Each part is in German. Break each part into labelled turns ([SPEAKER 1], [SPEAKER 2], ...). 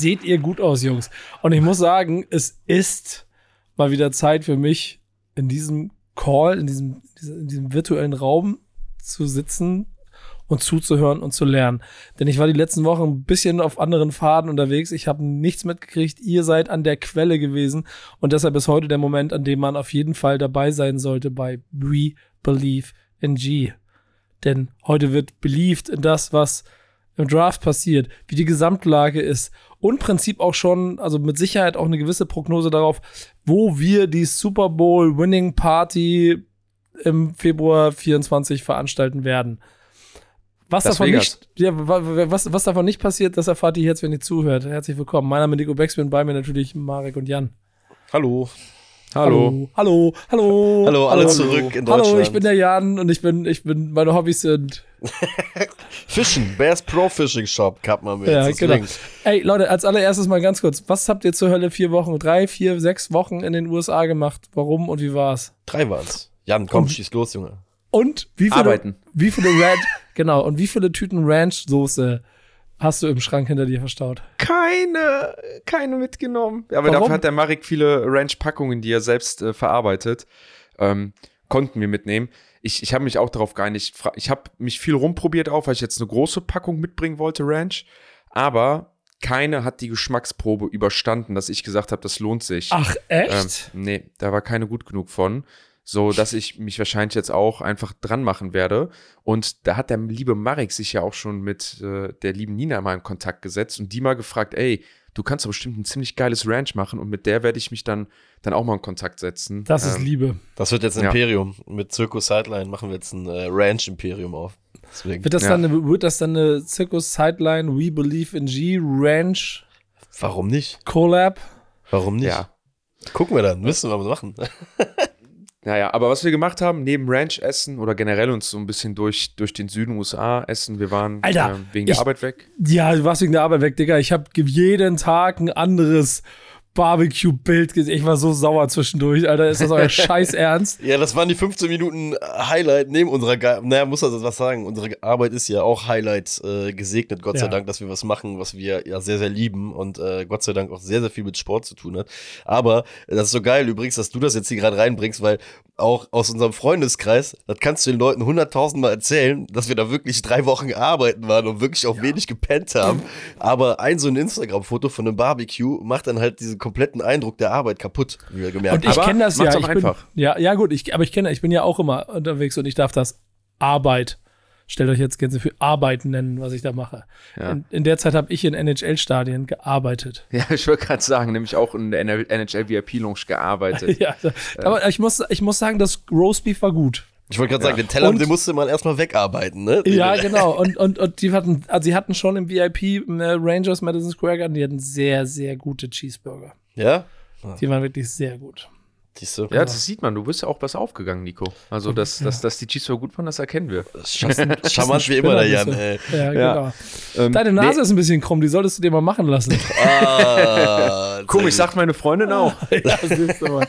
[SPEAKER 1] seht ihr gut aus, Jungs. Und ich muss sagen, es ist mal wieder Zeit für mich, in diesem Call, in diesem, in diesem virtuellen Raum zu sitzen und zuzuhören und zu lernen. Denn ich war die letzten Wochen ein bisschen auf anderen Faden unterwegs. Ich habe nichts mitgekriegt. Ihr seid an der Quelle gewesen. Und deshalb ist heute der Moment, an dem man auf jeden Fall dabei sein sollte bei We Believe in G. Denn heute wird believed in das, was im Draft passiert, wie die Gesamtlage ist und im Prinzip auch schon, also mit Sicherheit auch eine gewisse Prognose darauf, wo wir die Super Bowl Winning Party im Februar 24 veranstalten werden. Was
[SPEAKER 2] Das
[SPEAKER 1] davon, nicht, ja, wa- wa- was, was davon nicht passiert, das erfahrt ihr jetzt, wenn ihr zuhört. Herzlich willkommen. Mein Name ist Nico Beckspin, bei mir natürlich Marek und Jan.
[SPEAKER 3] Hallo.
[SPEAKER 1] Hallo, hallo, hallo.
[SPEAKER 3] Hallo, alle zurück in Deutschland.
[SPEAKER 1] Hallo, ich bin der Jan und ich bin, ich bin, meine Hobbys sind
[SPEAKER 3] Fischen. Bears Pro Fishing Shop hat man mit.
[SPEAKER 1] Ja,
[SPEAKER 3] Das
[SPEAKER 1] genau.
[SPEAKER 3] Link.
[SPEAKER 1] Ey, Leute, als allererstes mal ganz kurz. Was habt ihr zur Hölle vier Wochen, drei, vier, sechs Wochen in den USA gemacht? Warum und wie war's?
[SPEAKER 3] Drei waren's. Jan, komm,
[SPEAKER 1] Und-
[SPEAKER 3] schieß los, Junge.
[SPEAKER 1] Und wie viele,
[SPEAKER 2] Arbeiten.
[SPEAKER 1] wie viele Ranch, genau, und wie viele Tüten Ranch-Soße hast du im Schrank hinter dir verstaut?
[SPEAKER 2] Keine, keine mitgenommen. Aber
[SPEAKER 1] Warum?
[SPEAKER 2] dafür hat der Marek viele Ranch-Packungen, die er selbst äh, verarbeitet. Ähm, konnten wir mitnehmen. Ich, ich habe mich auch darauf geeinigt. Ich habe mich viel rumprobiert auch, weil ich jetzt eine große Packung mitbringen wollte, Ranch. Aber keine hat die Geschmacksprobe überstanden, dass ich gesagt habe, das lohnt sich.
[SPEAKER 1] Ach,
[SPEAKER 2] Ähm,
[SPEAKER 1] echt?
[SPEAKER 2] nee, da war keine gut genug von. So, dass ich mich wahrscheinlich jetzt auch einfach dran machen werde. Und da hat der liebe Marek sich ja auch schon mit äh, der lieben Nina mal in Kontakt gesetzt und die mal gefragt, ey, du kannst doch bestimmt ein ziemlich geiles Ranch machen und mit der werde ich mich dann, dann auch mal in Kontakt setzen.
[SPEAKER 1] das ist
[SPEAKER 2] Ähm,
[SPEAKER 1] Liebe.
[SPEAKER 3] Das wird jetzt ein
[SPEAKER 2] Ja.
[SPEAKER 3] Imperium. Mit Circus Sideline machen wir jetzt ein äh, Ranch-Imperium auf. Deswegen.
[SPEAKER 1] Wird das,
[SPEAKER 2] ja.
[SPEAKER 1] dann eine, wird das dann eine Circus Sideline We Believe in G Ranch
[SPEAKER 3] Warum nicht?
[SPEAKER 1] Collab?
[SPEAKER 3] Warum nicht?
[SPEAKER 2] Ja.
[SPEAKER 3] Gucken wir dann. Müssen wir mal machen.
[SPEAKER 2] Naja, aber was wir gemacht haben, neben Ranch essen oder generell uns so ein bisschen durch, durch den Süden USA essen, wir waren
[SPEAKER 1] Alter,
[SPEAKER 2] ähm, wegen
[SPEAKER 1] ich-
[SPEAKER 2] der Arbeit weg.
[SPEAKER 1] Ja, du warst wegen der Arbeit weg, Digga. Ich habe jeden Tag ein anderes Barbecue-Bild gesehen. Ich war so sauer zwischendurch, Alter. Ist das euer Scheiß Ernst?
[SPEAKER 3] Ja, das waren die 15 Minuten Highlight neben unserer, Ge naja, muss also was sagen, unsere Arbeit ist ja auch Highlight äh, gesegnet, Gott sei
[SPEAKER 1] Ja.
[SPEAKER 3] Dank, dass wir was machen, was wir ja sehr, sehr lieben und äh, Gott sei Dank auch sehr, sehr viel mit Sport zu tun hat. Aber das ist so geil übrigens, dass du das jetzt hier gerade reinbringst, weil auch aus unserem Freundeskreis, das kannst du den Leuten hunderttausendmal erzählen, dass wir da wirklich drei Wochen arbeiten waren und wirklich auch wenig gepennt haben. Aber ein so ein Instagram-Foto von einem Barbecue macht dann halt diesen kompletten Eindruck der Arbeit kaputt, wie wir gemerkt
[SPEAKER 1] Und ich kenne das ja. Ich bin,
[SPEAKER 2] einfach.
[SPEAKER 1] ja, ja gut, ich, aber ich kenne, ich bin ja auch immer unterwegs und ich darf das Arbeit. Stellt euch jetzt Gänse für Arbeit nennen, was ich da mache.
[SPEAKER 2] Ja.
[SPEAKER 1] In, in der Zeit habe ich in NHL-Stadien gearbeitet.
[SPEAKER 2] Ja, ich wollte gerade sagen, nämlich auch in der NHL VIP Lounge gearbeitet.
[SPEAKER 1] ja, aber ich muss, ich muss sagen, das Roastbeef war gut.
[SPEAKER 3] Ich wollte gerade sagen, den Teller,
[SPEAKER 1] Und-
[SPEAKER 3] den musste man erstmal wegarbeiten, ne?
[SPEAKER 1] Ja, genau. Und, und, und die hatten, also sie hatten schon im VIP äh, Rangers Madison Square Garden, die hatten sehr, sehr gute Cheeseburger.
[SPEAKER 3] Ja?
[SPEAKER 1] Die waren wirklich sehr gut.
[SPEAKER 3] Siehst du?
[SPEAKER 2] Ja, das sieht man. Du bist ja auch was aufgegangen, Nico. Also, dass, dass, dass die Cheeseburger gut waren, das erkennen wir.
[SPEAKER 3] Charmant, charmant wie immer, der Jan, ey.
[SPEAKER 1] Ja,
[SPEAKER 2] Ja.
[SPEAKER 1] genau.
[SPEAKER 2] Ähm,
[SPEAKER 1] Deine Nase ist ein bisschen krumm, die solltest du dir mal machen lassen.
[SPEAKER 3] Ah,
[SPEAKER 2] Komisch,
[SPEAKER 3] sehr
[SPEAKER 2] sagt meine Freundin auch.
[SPEAKER 1] ja, siehst du mal.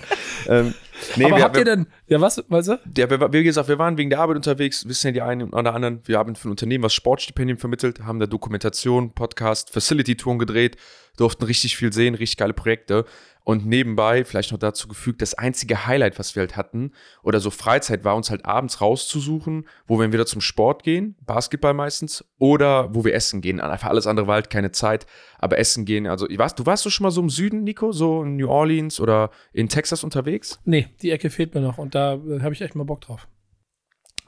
[SPEAKER 2] ähm, nee,
[SPEAKER 1] Aber
[SPEAKER 2] wir,
[SPEAKER 1] habt ihr
[SPEAKER 2] wir,
[SPEAKER 1] denn, ja was, weißt du?
[SPEAKER 2] ja, wir, wie gesagt, wir waren wegen der Arbeit unterwegs, wissen ja die einen oder anderen, wir haben für ein Unternehmen was Sportstipendien vermittelt, haben da Dokumentation, Podcast, Facility-Touren gedreht, durften richtig viel sehen, richtig geile Projekte. Und nebenbei, vielleicht noch dazu gefügt, das einzige Highlight, was wir halt hatten, oder so Freizeit, war uns halt abends rauszusuchen, wo wir entweder zum Sport gehen, Basketball meistens, oder wo wir essen gehen. Einfach alles andere war halt keine Zeit, aber essen gehen. Also, warst, du warst du schon mal so im Süden, Nico, so in New Orleans oder in Texas unterwegs?
[SPEAKER 1] Nee, die Ecke fehlt mir noch und da äh, habe ich echt mal Bock drauf.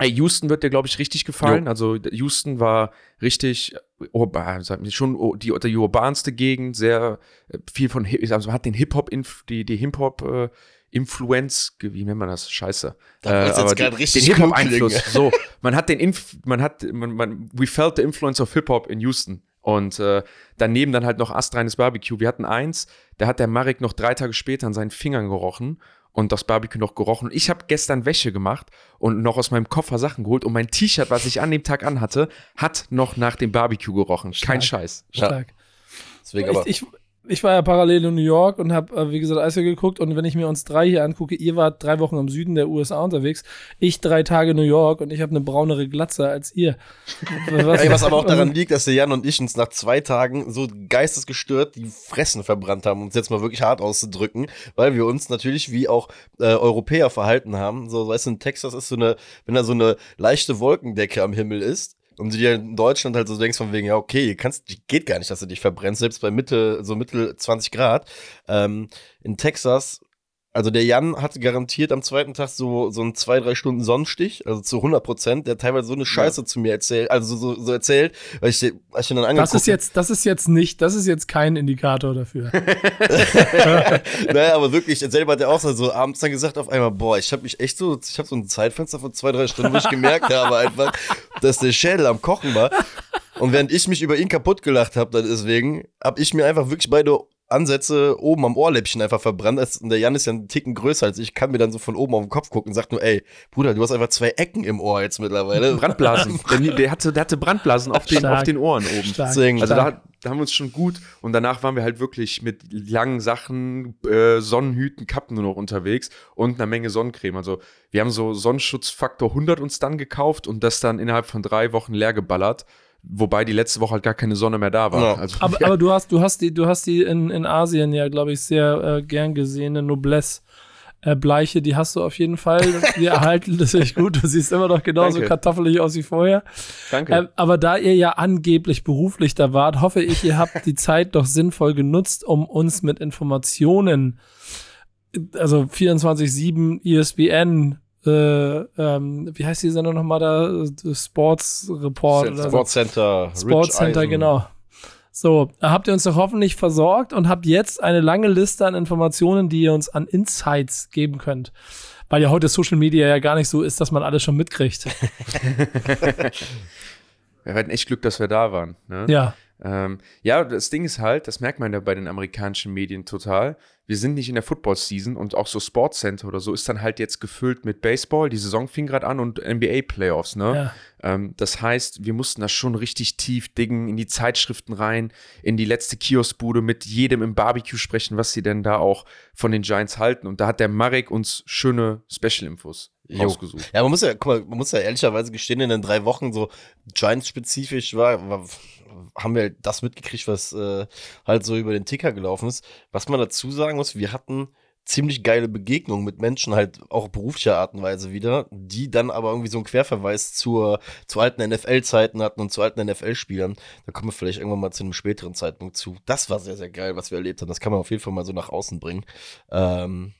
[SPEAKER 2] Houston wird dir, glaube ich, richtig gefallen. Also Houston war richtig urban, sag ich, schon oh, die, die urbanste Gegend, sehr äh, viel von, Hip- also man hat den Hip-Hop, die, die Hip-Hop äh, Influenz, wie nennt man das? Scheiße.
[SPEAKER 3] Da wollt's jetzt
[SPEAKER 2] die-
[SPEAKER 3] richtig
[SPEAKER 2] den Hip-Hop-Einfluss. So, man hat den, Inf man hat, man, man, we felt the influence of Hip-Hop in Houston. Und äh, daneben dann halt noch astreines Barbecue. Wir hatten eins, da hat der Marek noch drei Tage später an seinen Fingern gerochen und das Barbecue noch gerochen. Ich habe gestern Wäsche gemacht und noch aus meinem Koffer Sachen geholt und mein T-Shirt, was ich an dem Tag anhatte, hat noch nach dem Barbecue gerochen. Kein
[SPEAKER 1] Stark.
[SPEAKER 2] Scheiß.
[SPEAKER 3] Ja.
[SPEAKER 1] Stark.
[SPEAKER 3] Deswegen aber.
[SPEAKER 1] Ich, ich, ich war ja parallel in New York und habe, äh, wie gesagt, Eishockey geguckt. Und wenn ich mir uns drei hier angucke, ihr wart drei Wochen im Süden der USA unterwegs, ich drei Tage in New York und ich habe eine braunere Glatze als ihr.
[SPEAKER 3] Was, Ey, was aber auch daran liegt, dass der Jan und ich uns nach zwei Tagen so geistesgestört die Fressen verbrannt haben, um es jetzt mal wirklich hart auszudrücken, weil wir uns natürlich wie auch äh, Europäer verhalten haben. So, weißt du, in Texas ist so eine, wenn da so eine leichte Wolkendecke am Himmel ist, und du dir in Deutschland halt so denkst von wegen, ja, okay, kannst, geht gar nicht, dass du dich verbrennst, selbst bei Mitte, so Mittel 20 Grad. Ähm, in Texas also der Jan hatte garantiert am zweiten Tag so, so einen zwei, drei Stunden Sonnenstich, also zu 100 Prozent. Der hat teilweise so eine Scheiße ja. zu mir erzählt, also so, so erzählt, weil ich, als ich dann angeguckt
[SPEAKER 1] Das ist jetzt, das ist jetzt nicht, das ist jetzt kein Indikator dafür.
[SPEAKER 3] naja, aber wirklich, selber hat er auch so abends dann gesagt auf einmal, boah, ich habe mich echt so, ich habe so ein Zeitfenster von zwei, drei Stunden, wo ich gemerkt habe einfach, dass der Schädel am Kochen war. Und während ich mich über ihn kaputt gelacht habe, deswegen, habe ich mir einfach wirklich beide Ansätze oben am Ohrläppchen einfach verbrannt. Und der Jan ist ja einen Ticken größer als ich, kann mir dann so von oben auf den Kopf gucken und sagt nur, ey, Bruder, du hast einfach zwei Ecken im Ohr jetzt mittlerweile.
[SPEAKER 2] Brandblasen. der, der, hatte, der hatte Brandblasen auf den, auf den Ohren oben. Deswegen, also da, da, haben wir uns schon gut und danach waren wir halt wirklich mit langen Sachen, äh, Sonnenhüten, Kappen nur noch unterwegs und einer Menge Sonnencreme. Also wir haben so Sonnenschutzfaktor 100 uns dann gekauft und das dann innerhalb von drei Wochen leer geballert. Wobei die letzte Woche halt gar keine Sonne mehr da war. Ja.
[SPEAKER 1] Also, aber, ja. aber, du hast, du hast die, du hast die in, in Asien ja, glaube ich, sehr äh, gern gesehene Noblesse. Äh, Bleiche, die hast du auf jeden Fall. Die erhalten das echt gut. Du siehst immer noch genauso Danke. kartoffelig aus wie vorher.
[SPEAKER 2] Danke. Äh,
[SPEAKER 1] aber da ihr ja angeblich beruflich da wart, hoffe ich, ihr habt die Zeit doch sinnvoll genutzt, um uns mit Informationen, also 24-7 ESPN, äh, ähm, wie heißt die Sendung nochmal da? Sports Report.
[SPEAKER 3] Oder Sports Center.
[SPEAKER 1] Sports Center, genau. So, habt ihr uns doch hoffentlich versorgt und habt jetzt eine lange Liste an Informationen, die ihr uns an Insights geben könnt. Weil ja heute Social Media ja gar nicht so ist, dass man alles schon mitkriegt.
[SPEAKER 2] wir hatten echt Glück, dass wir da waren. Ne?
[SPEAKER 1] Ja.
[SPEAKER 2] Ähm, ja, das Ding ist halt, das merkt man ja bei den amerikanischen Medien total. Wir sind nicht in der Football-Season und auch so Sports Center oder so ist dann halt jetzt gefüllt mit Baseball. Die Saison fing gerade an und NBA-Playoffs, ne? Ja. Ähm, das heißt, wir mussten da schon richtig tief diggen, in die Zeitschriften rein, in die letzte Kioskbude mit jedem im Barbecue sprechen, was sie denn da auch von den Giants halten. Und da hat der Marek uns schöne Special-Infos rausgesucht.
[SPEAKER 3] Ja, man muss ja, guck mal, man muss ja ehrlicherweise gestehen, in den drei Wochen so Giants-spezifisch war, war haben wir das mitgekriegt, was äh, halt so über den Ticker gelaufen ist. Was man dazu sagen muss, wir hatten ziemlich geile Begegnungen mit Menschen, halt auch beruflicher Art und Weise wieder, die dann aber irgendwie so einen Querverweis zur, zu alten NFL-Zeiten hatten und zu alten NFL-Spielern. Da kommen wir vielleicht irgendwann mal zu einem späteren Zeitpunkt zu. Das war sehr, sehr geil, was wir erlebt haben. Das kann man auf jeden Fall mal so nach außen bringen. Ähm,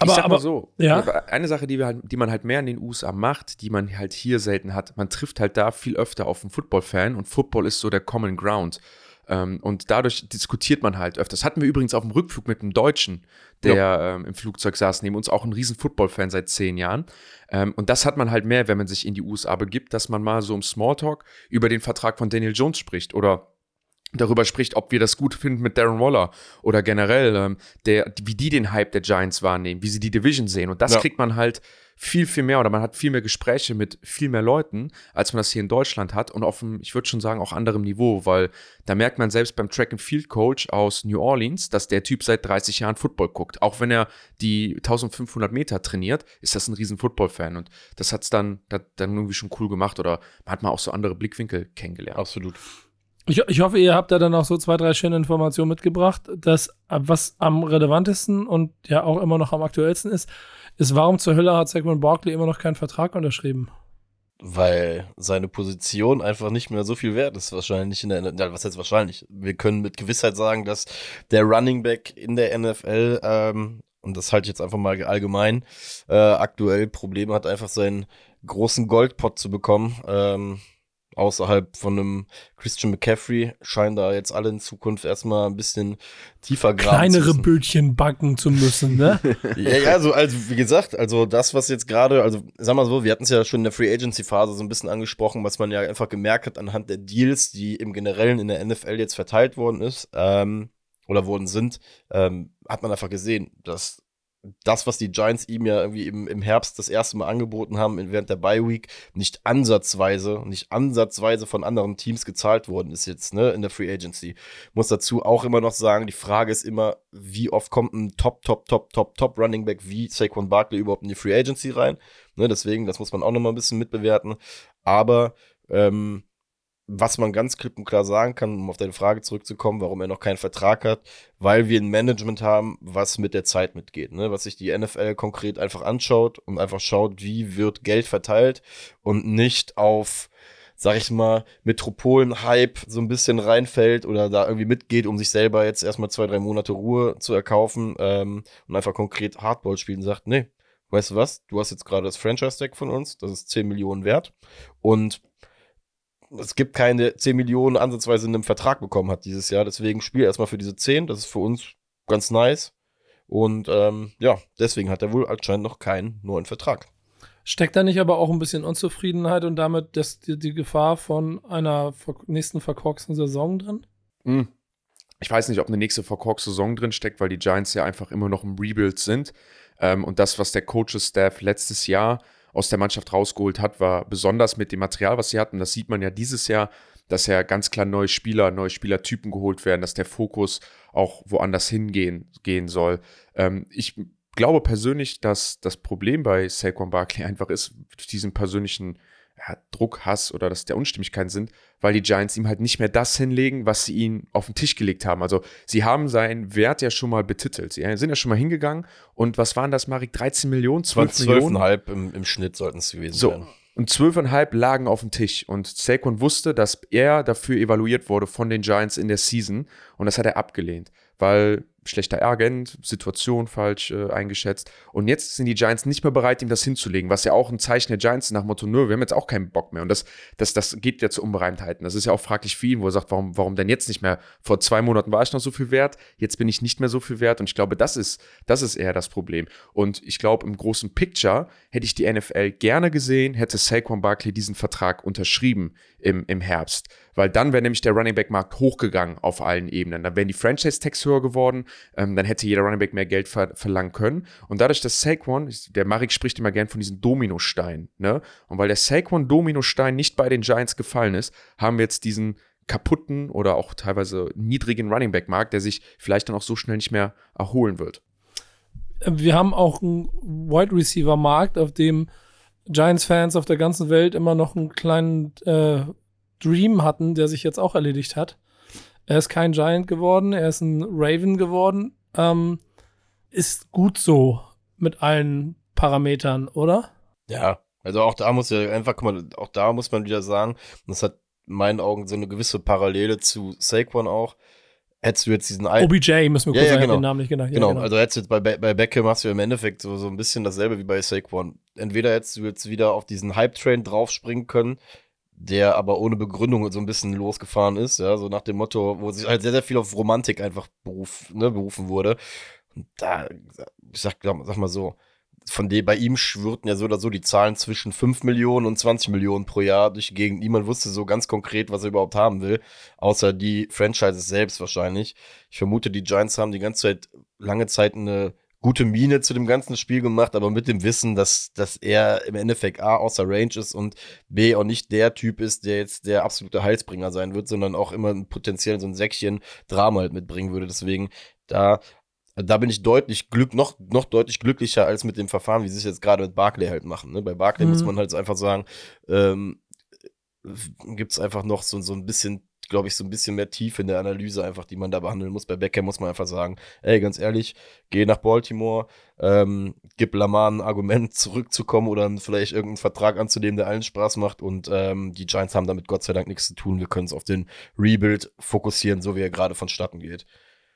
[SPEAKER 2] aber, ich sag aber, so, ja. eine Sache, die, wir halt, die man halt mehr in den USA macht, die man halt hier selten hat, man trifft halt da viel öfter auf einen Football-Fan und Football ist so der Common Ground. Ähm, und dadurch diskutiert man halt öfters. Hatten wir übrigens auf dem Rückflug mit einem Deutschen, der ja. ähm, im Flugzeug saß, neben uns auch ein riesen Football-Fan seit zehn Jahren. Ähm, und das hat man halt mehr, wenn man sich in die USA begibt, dass man mal so im Smalltalk über den Vertrag von Daniel Jones spricht oder darüber spricht, ob wir das gut finden mit Darren Waller oder generell, ähm, der, wie die den Hype der Giants wahrnehmen, wie sie die Division sehen. Und das ja. kriegt man halt viel, viel mehr oder man hat viel mehr Gespräche mit viel mehr Leuten, als man das hier in Deutschland hat und auf einem, ich würde schon sagen, auch anderem Niveau, weil da merkt man selbst beim Track and Field Coach aus New Orleans, dass der Typ seit 30 Jahren Football guckt. Auch wenn er die 1500 Meter trainiert, ist das ein riesen Football-Fan und das hat es dann, dann irgendwie schon cool gemacht oder man hat mal auch so andere Blickwinkel kennengelernt.
[SPEAKER 3] Absolut.
[SPEAKER 1] Ich, ich hoffe, ihr habt da dann auch so zwei, drei schöne Informationen mitgebracht. Das, was am relevantesten und ja auch immer noch am aktuellsten ist, ist, warum zur Hölle hat Saquon Barkley immer noch keinen Vertrag unterschrieben?
[SPEAKER 3] Weil seine Position einfach nicht mehr so viel wert ist, wahrscheinlich in der ja, was heißt wahrscheinlich? Wir können mit Gewissheit sagen, dass der Running Back in der NFL, ähm, und das halte ich jetzt einfach mal allgemein, äh, aktuell Probleme hat, einfach seinen großen Goldpot zu bekommen. Ähm, außerhalb von einem Christian McCaffrey scheinen da jetzt alle in Zukunft erstmal ein bisschen tiefer
[SPEAKER 1] graben Kleinere Bötchen backen zu müssen, ne?
[SPEAKER 3] ja, ja, also, also wie gesagt, also das, was jetzt gerade, also sag mal so, wir hatten es ja schon in der Free Agency Phase so ein bisschen angesprochen, was man ja einfach gemerkt hat anhand der Deals, die im Generellen in der NFL jetzt verteilt worden ist, ähm, oder worden sind, ähm, hat man einfach gesehen, dass das, was die Giants ihm ja irgendwie im, im Herbst das erste Mal angeboten haben, während der Bye Week, nicht ansatzweise, nicht ansatzweise von anderen Teams gezahlt worden ist jetzt, ne, in der Free Agency. Muss dazu auch immer noch sagen, die Frage ist immer, wie oft kommt ein Top, Top, Top, Top, Top Running Back wie Saquon Barkley überhaupt in die Free Agency rein? Ne, deswegen, das muss man auch noch mal ein bisschen mitbewerten. Aber, ähm, was man ganz klipp und klar sagen kann, um auf deine Frage zurückzukommen, warum er noch keinen Vertrag hat, weil wir ein Management haben, was mit der Zeit mitgeht, ne? was sich die NFL konkret einfach anschaut und einfach schaut, wie wird Geld verteilt und nicht auf, sag ich mal, Metropolen-Hype so ein bisschen reinfällt oder da irgendwie mitgeht, um sich selber jetzt erstmal zwei, drei Monate Ruhe zu erkaufen ähm, und einfach konkret Hardball spielt und sagt, nee, weißt du was, du hast jetzt gerade das Franchise-Deck von uns, das ist 10 Millionen wert und es gibt keine 10 Millionen ansatzweise in einem Vertrag bekommen hat dieses Jahr. Deswegen spiel erstmal für diese 10. Das ist für uns ganz nice. Und ähm, ja, deswegen hat er wohl anscheinend noch keinen neuen Vertrag.
[SPEAKER 1] Steckt da nicht aber auch ein bisschen Unzufriedenheit und damit das, die, die Gefahr von einer nächsten verkorksten Saison drin?
[SPEAKER 2] Hm. Ich weiß nicht, ob eine nächste verkorkste Saison drin steckt, weil die Giants ja einfach immer noch im Rebuild sind. Ähm, und das, was der Coaches-Staff letztes Jahr aus der Mannschaft rausgeholt hat, war besonders mit dem Material, was sie hatten. Das sieht man ja dieses Jahr, dass ja ganz klar neue Spieler, neue Spielertypen geholt werden, dass der Fokus auch woanders hingehen gehen soll. Ähm, ich glaube persönlich, dass das Problem bei Saquon Barkley einfach ist, diesen persönlichen ja, Druck, Hass oder dass der Unstimmigkeiten sind, weil die Giants ihm halt nicht mehr das hinlegen, was sie ihm auf den Tisch gelegt haben. Also sie haben seinen Wert ja schon mal betitelt. Sie sind ja schon mal hingegangen und was waren das, Marik? 13 Millionen, 12, 12 Millionen?
[SPEAKER 3] 12,5 im, im Schnitt sollten es gewesen
[SPEAKER 2] so.
[SPEAKER 3] sein.
[SPEAKER 2] Und 12,5 lagen auf dem Tisch. Und Saquon wusste, dass er dafür evaluiert wurde von den Giants in der Season. Und das hat er abgelehnt, weil schlechter Agent, Situation falsch äh, eingeschätzt. Und jetzt sind die Giants nicht mehr bereit, ihm das hinzulegen, was ja auch ein Zeichen der Giants nach Motto, nö, wir haben jetzt auch keinen Bock mehr. Und das, das, das geht ja zu Unbereimtheiten. Das ist ja auch fraglich für ihn, wo er sagt, warum, warum denn jetzt nicht mehr? Vor zwei Monaten war ich noch so viel wert, jetzt bin ich nicht mehr so viel wert. Und ich glaube, das ist, das ist eher das Problem. Und ich glaube, im großen Picture hätte ich die NFL gerne gesehen, hätte Saquon Barkley diesen Vertrag unterschrieben im, im Herbst. Weil dann wäre nämlich der Running Back Markt hochgegangen auf allen Ebenen. Dann wären die Franchise-Tags höher geworden, ähm, dann hätte jeder Running Back mehr Geld ver verlangen können. Und dadurch, dass Saquon, der Marik spricht immer gern von diesem Dominostein, ne? Und weil der Saquon Dominostein nicht bei den Giants gefallen ist, haben wir jetzt diesen kaputten oder auch teilweise niedrigen Running Back Markt, der sich vielleicht dann auch so schnell nicht mehr erholen wird.
[SPEAKER 1] Wir haben auch einen Wide Receiver Markt, auf dem Giants-Fans auf der ganzen Welt immer noch einen kleinen äh, Dream hatten, der sich jetzt auch erledigt hat. Er ist kein Giant geworden, er ist ein Raven geworden. Ähm, ist gut so mit allen Parametern, oder?
[SPEAKER 3] Ja, also auch da muss ja einfach, guck mal, auch da muss man wieder sagen, das hat in meinen Augen so eine gewisse Parallele zu Saquon auch. Hättest du jetzt diesen
[SPEAKER 1] alten. OBJ müssen wir kurz ja, ja, genau. den Namen nicht
[SPEAKER 3] genau. Ja, genau. genau. also hättest du jetzt bei, bei Beckham hast du im Endeffekt so, so ein bisschen dasselbe wie bei Saquon. Entweder hättest du jetzt wieder auf diesen Hype-Train draufspringen können, der aber ohne Begründung so ein bisschen losgefahren ist, ja, so nach dem Motto, wo sich halt sehr, sehr viel auf Romantik einfach beruf, ne, berufen wurde. Und da, ich sag, sag mal so, von dem bei ihm schwirrten ja so oder so die Zahlen zwischen 5 Millionen und 20 Millionen pro Jahr durch die Gegend. Niemand wusste so ganz konkret, was er überhaupt haben will, außer die Franchises selbst wahrscheinlich. Ich vermute, die Giants haben die ganze Zeit, lange Zeit eine gute Miene zu dem ganzen Spiel gemacht, aber mit dem Wissen, dass, dass er im Endeffekt A außer Range ist und B auch nicht der Typ ist, der jetzt der absolute Heilsbringer sein wird, sondern auch immer potenziell so ein Säckchen Drama halt mitbringen würde. Deswegen da da bin ich deutlich glück, noch, noch deutlich glücklicher als mit dem Verfahren, wie sie es jetzt gerade mit Barclay halt machen. Ne? Bei Barclay mhm. muss man halt einfach sagen, ähm, gibt es einfach noch so, so ein bisschen glaube ich, so ein bisschen mehr Tiefe in der Analyse einfach, die man da behandeln muss. Bei Beckham muss man einfach sagen, ey, ganz ehrlich, geh nach Baltimore, ähm, gib Lamar ein Argument, zurückzukommen oder vielleicht irgendeinen Vertrag anzunehmen, der allen Spaß macht. Und ähm, die Giants haben damit Gott sei Dank nichts zu tun. Wir können es auf den Rebuild fokussieren, so wie er gerade vonstatten geht.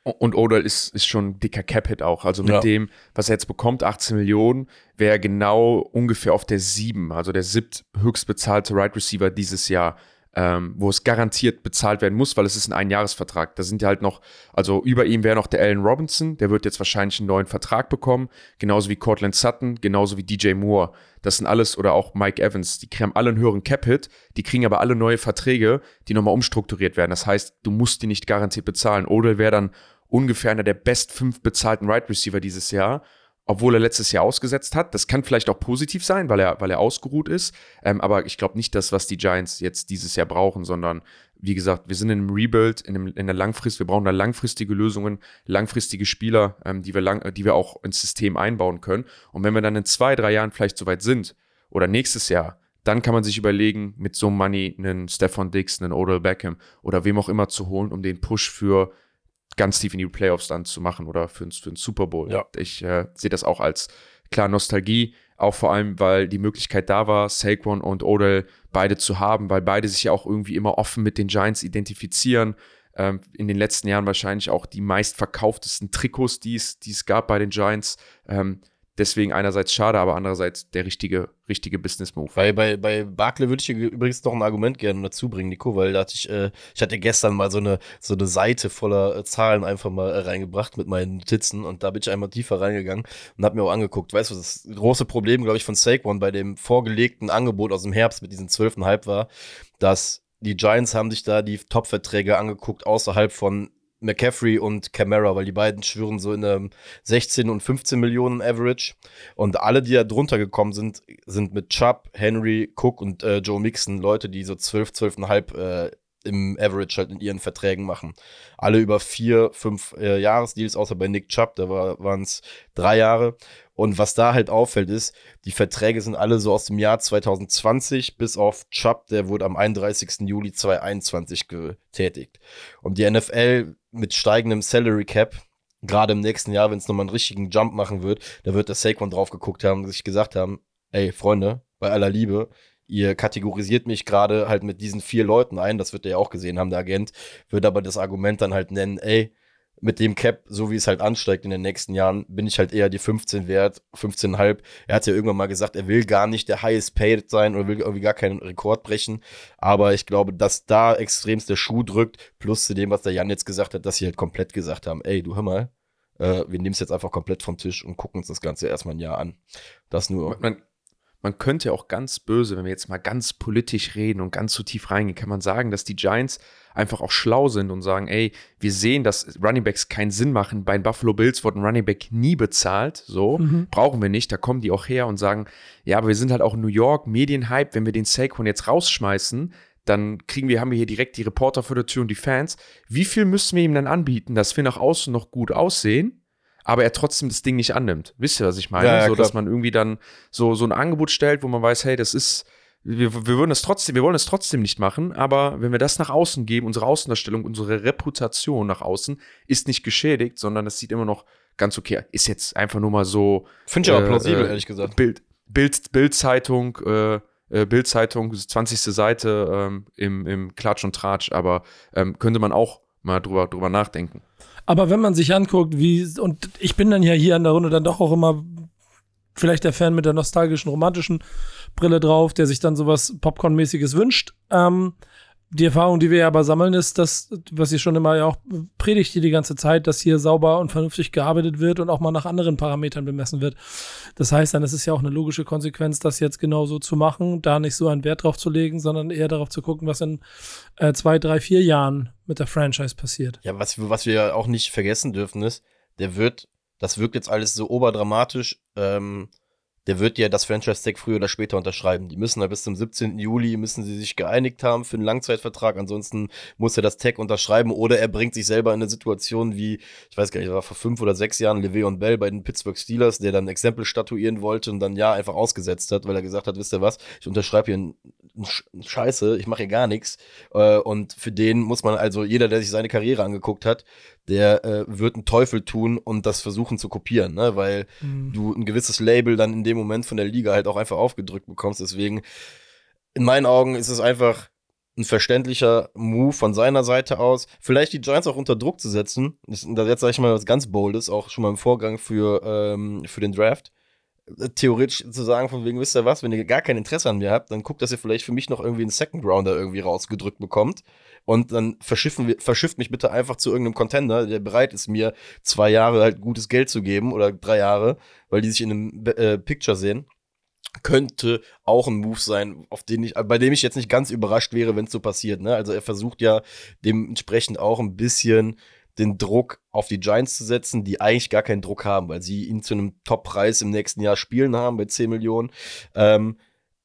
[SPEAKER 2] Und Odell ist, ist schon ein dicker Cap-Hit auch. Also mit ja. dem, was er jetzt bekommt, 18 Millionen, wäre genau ungefähr auf der 7, also der siebt höchst bezahlte Right Receiver dieses Jahr ähm, wo es garantiert bezahlt werden muss, weil es ist ein Einjahresvertrag. Da sind ja halt noch, also über ihm wäre noch der Allen Robinson, der wird jetzt wahrscheinlich einen neuen Vertrag bekommen, genauso wie Cortland Sutton, genauso wie DJ Moore. Das sind alles, oder auch Mike Evans, die kriegen alle einen höheren Cap-Hit, die kriegen aber alle neue Verträge, die nochmal umstrukturiert werden. Das heißt, du musst die nicht garantiert bezahlen. Oder wäre dann ungefähr einer der best fünf bezahlten Right Receiver dieses Jahr. Obwohl er letztes Jahr ausgesetzt hat. Das kann vielleicht auch positiv sein, weil er, weil er ausgeruht ist. Ähm, aber ich glaube nicht das, was die Giants jetzt dieses Jahr brauchen, sondern wie gesagt, wir sind in einem Rebuild, in, einem, in der Langfrist, wir brauchen da langfristige Lösungen, langfristige Spieler, ähm, die, wir lang, die wir auch ins System einbauen können. Und wenn wir dann in zwei, drei Jahren vielleicht soweit sind oder nächstes Jahr, dann kann man sich überlegen, mit so Money einen Stefan Dix, einen Odell Beckham oder wem auch immer zu holen, um den Push für ganz tief in die Playoffs dann zu machen oder für, für einen Super Bowl.
[SPEAKER 3] Ja.
[SPEAKER 2] Ich äh, sehe das auch als klar Nostalgie, auch vor allem, weil die Möglichkeit da war, Saquon und Odell beide zu haben, weil beide sich ja auch irgendwie immer offen mit den Giants identifizieren. Ähm, in den letzten Jahren wahrscheinlich auch die meistverkauftesten Trikots, die es, die es gab bei den Giants. Ähm, deswegen einerseits schade, aber andererseits der richtige, richtige Business-Move.
[SPEAKER 3] Weil bei, bei Barclay würde ich hier übrigens noch ein Argument gerne dazu bringen, Nico, weil da hatte ich, äh, ich hatte gestern mal so eine, so eine Seite voller äh, Zahlen einfach mal äh, reingebracht mit meinen Notizen und da bin ich einmal tiefer reingegangen und habe mir auch angeguckt, weißt du, das große Problem, glaube ich, von Saquon bei dem vorgelegten Angebot aus dem Herbst mit diesen 12,5 war, dass die Giants haben sich da die Top-Verträge angeguckt außerhalb von McCaffrey und Camara, weil die beiden schwören so in einem 16 und 15 Millionen Average. Und alle, die da drunter gekommen sind, sind mit Chubb, Henry, Cook und äh, Joe Mixon Leute, die so 12, 12,5 äh, im Average halt in ihren Verträgen machen. Alle über vier, fünf äh, Jahresdeals, außer bei Nick Chubb, da waren es drei Jahre. Und was da halt auffällt, ist, die Verträge sind alle so aus dem Jahr 2020 bis auf Chubb, der wurde am 31. Juli 2021 getätigt. Und die NFL mit steigendem Salary Cap, gerade im nächsten Jahr, wenn es nochmal einen richtigen Jump machen wird, da wird der Saquon drauf geguckt haben und sich gesagt haben, ey, Freunde, bei aller Liebe, ihr kategorisiert mich gerade halt mit diesen vier Leuten ein, das wird er ja auch gesehen haben, der Agent, würde aber das Argument dann halt nennen, ey, mit dem Cap, so wie es halt ansteigt in den nächsten Jahren, bin ich halt eher die 15 wert, 15,5. Er hat ja irgendwann mal gesagt, er will gar nicht der highest paid sein oder will irgendwie gar keinen Rekord brechen. Aber ich glaube, dass da extremst der Schuh drückt, plus zu dem, was der Jan jetzt gesagt hat, dass sie halt komplett gesagt haben, ey, du hör mal, äh, wir nehmen es jetzt einfach komplett vom Tisch und gucken uns das Ganze erstmal ein Jahr an. Das nur.
[SPEAKER 2] Man, man könnte auch ganz böse, wenn wir jetzt mal ganz politisch reden und ganz zu tief reingehen, kann man sagen, dass die Giants einfach auch schlau sind und sagen, ey, wir sehen, dass Runningbacks keinen Sinn machen. Bei den Buffalo Bills wurde ein Runningback nie bezahlt, so mhm. brauchen wir nicht. Da kommen die auch her und sagen, ja, aber wir sind halt auch in New York, Medienhype, wenn wir den Saquon jetzt rausschmeißen, dann kriegen wir, haben wir hier direkt die Reporter vor der Tür und die Fans. Wie viel müssen wir ihm dann anbieten, dass wir nach außen noch gut aussehen? Aber er trotzdem das Ding nicht annimmt. Wisst ihr, was ich meine? Ja, ja, so, dass man irgendwie dann so, so ein Angebot stellt, wo man weiß, hey, das ist, wir, wir würden es trotzdem, wir wollen es trotzdem nicht machen, aber wenn wir das nach außen geben, unsere Außendarstellung, unsere Reputation nach außen ist nicht geschädigt, sondern es sieht immer noch ganz okay. Ist jetzt einfach nur mal so.
[SPEAKER 3] Finde ich aber äh, plausibel, äh, ehrlich gesagt.
[SPEAKER 2] Bild, Bild, Bildzeitung, äh, äh, Bildzeitung, 20. Seite ähm, im, im Klatsch und Tratsch, aber ähm, könnte man auch mal drüber, drüber nachdenken.
[SPEAKER 1] Aber wenn man sich anguckt, wie, und ich bin dann ja hier an der Runde dann doch auch immer vielleicht der Fan mit der nostalgischen, romantischen Brille drauf, der sich dann sowas Popcorn-mäßiges wünscht. Ähm, die Erfahrung, die wir ja aber sammeln, ist, dass, was ihr schon immer ja auch predigt hier die ganze Zeit, dass hier sauber und vernünftig gearbeitet wird und auch mal nach anderen Parametern bemessen wird. Das heißt dann, es ist ja auch eine logische Konsequenz, das jetzt genauso zu machen, da nicht so einen Wert drauf zu legen, sondern eher darauf zu gucken, was in äh, zwei, drei, vier Jahren mit der Franchise passiert.
[SPEAKER 3] Ja, was, was wir auch nicht vergessen dürfen ist, der wird, das wirkt jetzt alles so oberdramatisch, ähm, der wird ja das Franchise-Tag früher oder später unterschreiben. Die müssen da bis zum 17. Juli, müssen sie sich geeinigt haben für einen Langzeitvertrag. Ansonsten muss er das Tag unterschreiben oder er bringt sich selber in eine Situation wie, ich weiß gar nicht, war vor fünf oder sechs Jahren Le'Veon Bell bei den Pittsburgh Steelers, der dann ein Exempel statuieren wollte und dann ja einfach ausgesetzt hat, weil er gesagt hat, wisst ihr was, ich unterschreibe hier einen Scheiße, ich mache hier gar nichts. Äh, und für den muss man also, jeder, der sich seine Karriere angeguckt hat, der äh, wird einen Teufel tun und das versuchen zu kopieren, ne? weil mhm. du ein gewisses Label dann in dem Moment von der Liga halt auch einfach aufgedrückt bekommst. Deswegen, in meinen Augen ist es einfach ein verständlicher Move von seiner Seite aus. Vielleicht die Giants auch unter Druck zu setzen. Das, jetzt sage ich mal was ganz Boldes, auch schon mal im Vorgang für, ähm, für den Draft theoretisch zu sagen, von wegen, wisst ihr was, wenn ihr gar kein Interesse an mir habt, dann guckt, dass ihr vielleicht für mich noch irgendwie einen Second Rounder irgendwie rausgedrückt bekommt. Und dann verschiffen, verschifft mich bitte einfach zu irgendeinem Contender, der bereit ist, mir zwei Jahre halt gutes Geld zu geben oder drei Jahre, weil die sich in einem äh, Picture sehen. Könnte auch ein Move sein, auf den ich, bei dem ich jetzt nicht ganz überrascht wäre, wenn es so passiert. Ne? Also er versucht ja dementsprechend auch ein bisschen den Druck auf die Giants zu setzen, die eigentlich gar keinen Druck haben, weil sie ihn zu einem Top-Preis im nächsten Jahr spielen haben bei 10 Millionen. Ähm,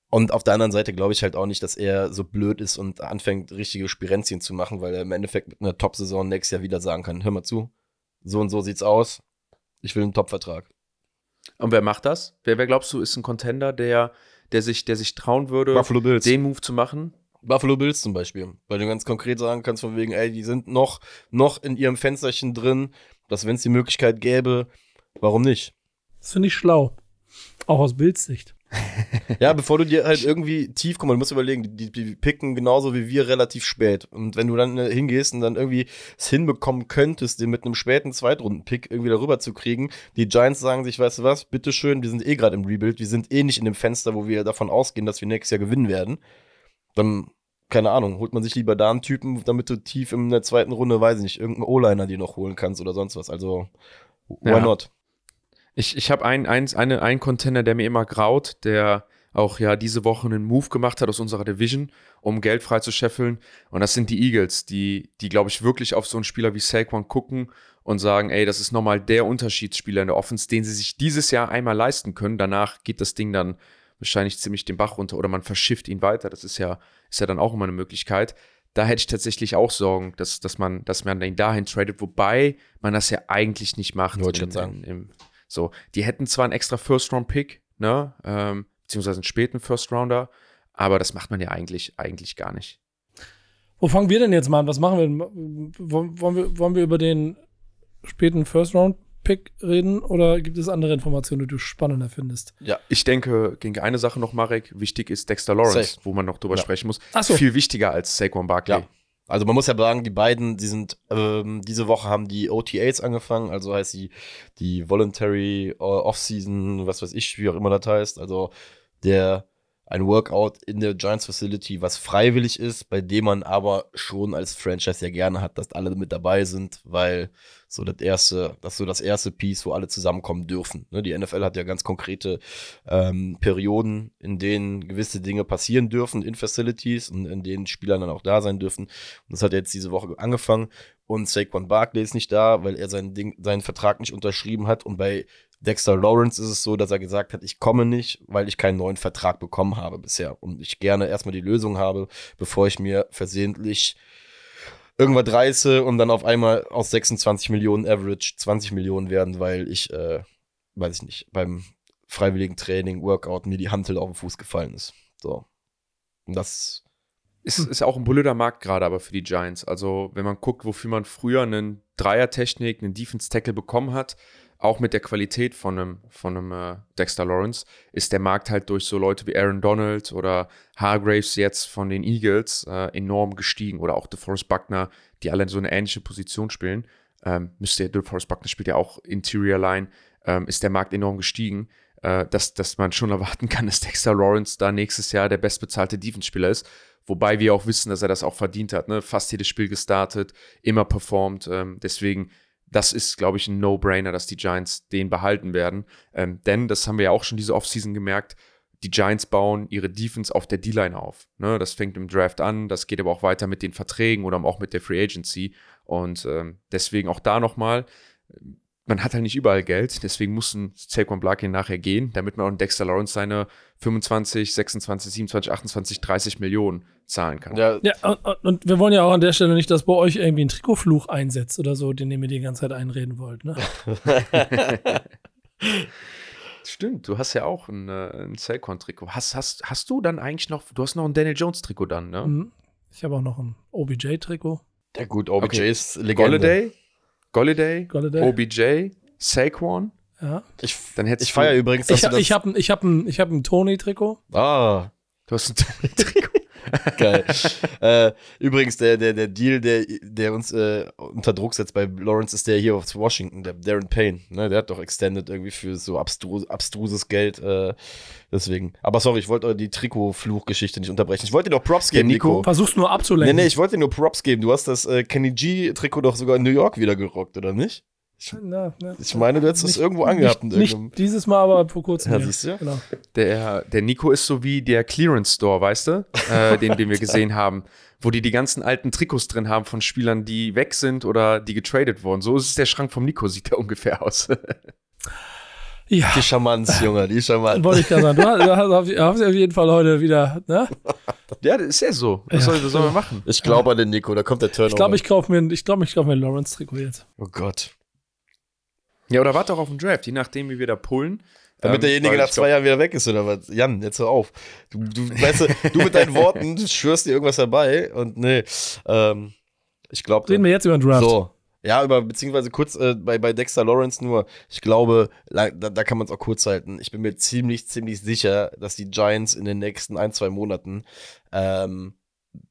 [SPEAKER 3] und auf der anderen Seite glaube ich halt auch nicht, dass er so blöd ist und anfängt, richtige Spirenzien zu machen, weil er im Endeffekt mit einer Top-Saison nächstes Jahr wieder sagen kann: Hör mal zu, so und so sieht's aus. Ich will einen Top-Vertrag.
[SPEAKER 2] Und wer macht das? Wer, wer glaubst du, ist ein Contender, der, der, sich, der sich trauen würde, den Move zu machen?
[SPEAKER 3] Buffalo Bills zum Beispiel, weil du ganz konkret sagen kannst, von wegen, ey, die sind noch, noch in ihrem Fensterchen drin, dass wenn es die Möglichkeit gäbe, warum nicht?
[SPEAKER 1] Das finde ich schlau. Auch aus Bildsicht.
[SPEAKER 3] Ja, bevor du dir halt irgendwie tief kommst, du musst überlegen, die, die picken genauso wie wir relativ spät. Und wenn du dann äh, hingehst und dann irgendwie es hinbekommen könntest, den mit einem späten Zweitrunden-Pick irgendwie darüber zu kriegen, die Giants sagen sich, weißt du was, bitteschön, wir sind eh gerade im Rebuild, wir sind eh nicht in dem Fenster, wo wir davon ausgehen, dass wir nächstes Jahr gewinnen werden. Dann, keine Ahnung, holt man sich lieber da einen Typen, damit du tief in der zweiten Runde, weiß ich nicht, irgendeinen O-Liner dir noch holen kannst oder sonst was. Also, why
[SPEAKER 2] Ja.
[SPEAKER 3] not?
[SPEAKER 2] Ich, ich habe ein, eins, eine, einen Contender, der mir immer graut, der auch ja diese Woche einen Move gemacht hat aus unserer Division, um Geld frei zu scheffeln. Und das sind die Eagles, die, die glaube ich, wirklich auf so einen Spieler wie Saquon gucken und sagen, ey, das ist nochmal der Unterschiedsspieler in der Offense, den sie sich dieses Jahr einmal leisten können. Danach geht das Ding dann wahrscheinlich ziemlich den Bach runter oder man verschifft ihn weiter. Das ist ja, ist ja dann auch immer eine Möglichkeit. Da hätte ich tatsächlich auch Sorgen, dass, dass, man, dass man ihn dahin tradet, wobei man das ja eigentlich nicht macht.
[SPEAKER 3] Wollte ich
[SPEAKER 2] in-
[SPEAKER 3] sagen.
[SPEAKER 2] in- im, so, die hätten zwar einen extra First-Round-Pick, ne, ähm, beziehungsweise einen späten First-Rounder, aber das macht man ja eigentlich, eigentlich gar nicht.
[SPEAKER 1] Wo fangen wir denn jetzt mal an? Was machen wir denn? Wollen wir, wollen wir über den späten First-Round-Pick reden oder gibt es andere Informationen, die du spannender findest?
[SPEAKER 2] Ich denke, gegen eine Sache noch, Marek, wichtig ist Dexter Lawrence,
[SPEAKER 3] Safe.
[SPEAKER 2] wo man noch drüber
[SPEAKER 3] Ja.
[SPEAKER 2] sprechen muss.
[SPEAKER 1] Ach so.
[SPEAKER 2] Viel wichtiger als Saquon Barkley.
[SPEAKER 3] Ja. Also man muss ja sagen, die beiden, die sind, ähm, diese Woche haben die OTAs angefangen, also heißt die, die Voluntary äh, Off-Season, was weiß ich, wie auch immer das heißt. Also der ein Workout in der Giants Facility, was freiwillig ist, bei dem man aber schon als Franchise ja gerne hat, dass alle mit dabei sind, weil so das erste, das ist so das erste Piece, wo alle zusammenkommen dürfen. Ne, die NFL hat ja ganz konkrete ähm, Perioden, in denen gewisse Dinge passieren dürfen in Facilities und in denen Spieler dann auch da sein dürfen. Und das hat jetzt diese Woche angefangen. Und Saquon Barkley ist nicht da, weil er seinen, Ding, seinen Vertrag nicht unterschrieben hat. Und bei Dexter Lawrence ist es so, dass er gesagt hat, ich komme nicht, weil ich keinen neuen Vertrag bekommen habe bisher. Und ich gerne erstmal die Lösung habe, bevor ich mir versehentlich irgendwas reiße und dann auf einmal aus 26 Millionen Average 20 Millionen werden, weil ich, äh, weiß ich nicht, beim freiwilligen Training, Workout mir die Hantel auf den Fuß gefallen ist. So. Und das,
[SPEAKER 2] Ist, ist auch ein blöder Markt gerade aber für die Giants. Also, wenn man guckt, wofür man früher einen Dreier-Technik, einen Defense-Tackle bekommen hat, auch mit der Qualität von einem, von einem äh, Dexter Lawrence, ist der Markt halt durch so Leute wie Aaron Donald oder Hargraves jetzt von den Eagles äh, enorm gestiegen. Oder auch DeForest Buckner, die alle in so eine ähnliche Position spielen. Ähm, müsste DeForest Buckner spielt ja auch Interior Line, ähm, ist der Markt enorm gestiegen. Äh, dass, dass man schon erwarten kann, dass Dexter Lawrence da nächstes Jahr der bestbezahlte Defense-Spieler ist. Wobei wir auch wissen, dass er das auch verdient hat. Ne? Fast jedes Spiel gestartet, immer performt. Ähm, deswegen, das ist, glaube ich, ein No-Brainer, dass die Giants den behalten werden. Ähm, denn, das haben wir ja auch schon diese Offseason gemerkt, die Giants bauen ihre Defense auf der D-Line auf. Ne? Das fängt im Draft an, das geht aber auch weiter mit den Verträgen oder auch mit der Free Agency. Und ähm, deswegen auch da nochmal, man hat halt nicht überall Geld, deswegen mussten Saquon Barkley nachher gehen, damit man auch in Dexter Lawrence seine 25, 26, 27, 28, 30 Millionen zahlen kann.
[SPEAKER 3] ja,
[SPEAKER 1] Ja, und, und- und wir wollen ja auch an der Stelle nicht, dass bei euch irgendwie ein Trikotfluch einsetzt oder so, den ihr mir die ganze Zeit einreden wollt. Ne?
[SPEAKER 2] Stimmt, du hast ja auch ein, äh, ein Saquon-Trikot. Hast, hast, hast du dann eigentlich noch, du hast noch ein Daniel Jones-Trikot dann, ne?
[SPEAKER 1] Mhm. Ich habe auch noch ein OBJ-Trikot.
[SPEAKER 3] ja gut, OBJ
[SPEAKER 2] Okay.
[SPEAKER 3] ist Legende.
[SPEAKER 2] Golladay, Golladay,
[SPEAKER 1] Golladay.
[SPEAKER 2] OBJ, Saquon,
[SPEAKER 1] Ja.
[SPEAKER 2] Ich, dann hättest
[SPEAKER 3] Ich feiere übrigens, dass
[SPEAKER 1] Ich,
[SPEAKER 3] du das.
[SPEAKER 1] ich habe ein, ich hab ein, ich hab ein Tony-Trikot.
[SPEAKER 3] ah,
[SPEAKER 2] du hast ein Trikot.
[SPEAKER 3] geil. äh, übrigens, der, der, der Deal, der, der uns äh, unter Druck setzt bei Lawrence, ist der hier aus Washington, der Darren Payne. Ne? Der hat doch extended irgendwie für so abstru abstruses Geld. Äh, deswegen. Aber sorry, ich wollte die Trikot-Fluch-Geschichte nicht unterbrechen. Ich wollte dir doch Props geben,
[SPEAKER 2] Nico.
[SPEAKER 3] Nico.
[SPEAKER 1] Versuch's nur
[SPEAKER 3] Nee,
[SPEAKER 1] abzulenken.
[SPEAKER 3] nee, ich wollte dir nur Props geben. Du hast das äh, Kenny G-Trikot doch sogar in New York wieder gerockt, oder nicht?
[SPEAKER 1] Na, na,
[SPEAKER 3] Ich meine, du hättest es irgendwo angehabt
[SPEAKER 1] nicht, nicht dieses Mal, aber vor kurzem.
[SPEAKER 3] Ja, siehst du?
[SPEAKER 1] Genau.
[SPEAKER 2] Der, der Nico ist so wie der Clearance Store, weißt du? Äh, den, den wir gesehen haben. Wo die die ganzen alten Trikots drin haben von Spielern, die weg sind oder die getradet wurden. So ist es der Schrank vom Nico, sieht der ungefähr aus.
[SPEAKER 1] Ja,
[SPEAKER 3] Die Charmanz, Junge, die Charmanz.
[SPEAKER 1] wollte ich gerade sagen. Du hast, du hast, auf jeden Fall heute wieder, ne?
[SPEAKER 2] ja, das ist ja so. Was
[SPEAKER 1] Ja.
[SPEAKER 2] soll, was soll man machen?
[SPEAKER 3] Ich glaube an den Nico, da kommt der Turnover.
[SPEAKER 1] Ich glaube, ich kaufe mir, ein- ich glaube, ich kaufe mir ein Lawrence-Trikot jetzt.
[SPEAKER 3] Oh Gott.
[SPEAKER 2] Ja, oder warte auch auf den Draft, je nachdem, wie wir da pullen.
[SPEAKER 3] Damit
[SPEAKER 2] Ähm,
[SPEAKER 3] derjenige nach zwei
[SPEAKER 2] glaub-
[SPEAKER 3] Jahren wieder weg ist, oder was? Jan, jetzt hör auf. Du, du, weißt du, du mit deinen Worten du schwörst dir irgendwas herbei und nee. Ähm, ich glaube.
[SPEAKER 1] Reden wir jetzt über den Draft.
[SPEAKER 3] So. Ja, über, beziehungsweise kurz äh, bei, bei Dexter Lawrence nur, ich glaube, la- da, da kann man es auch kurz halten. Ich bin mir ziemlich, ziemlich sicher, dass die Giants in den nächsten ein, zwei Monaten, ähm,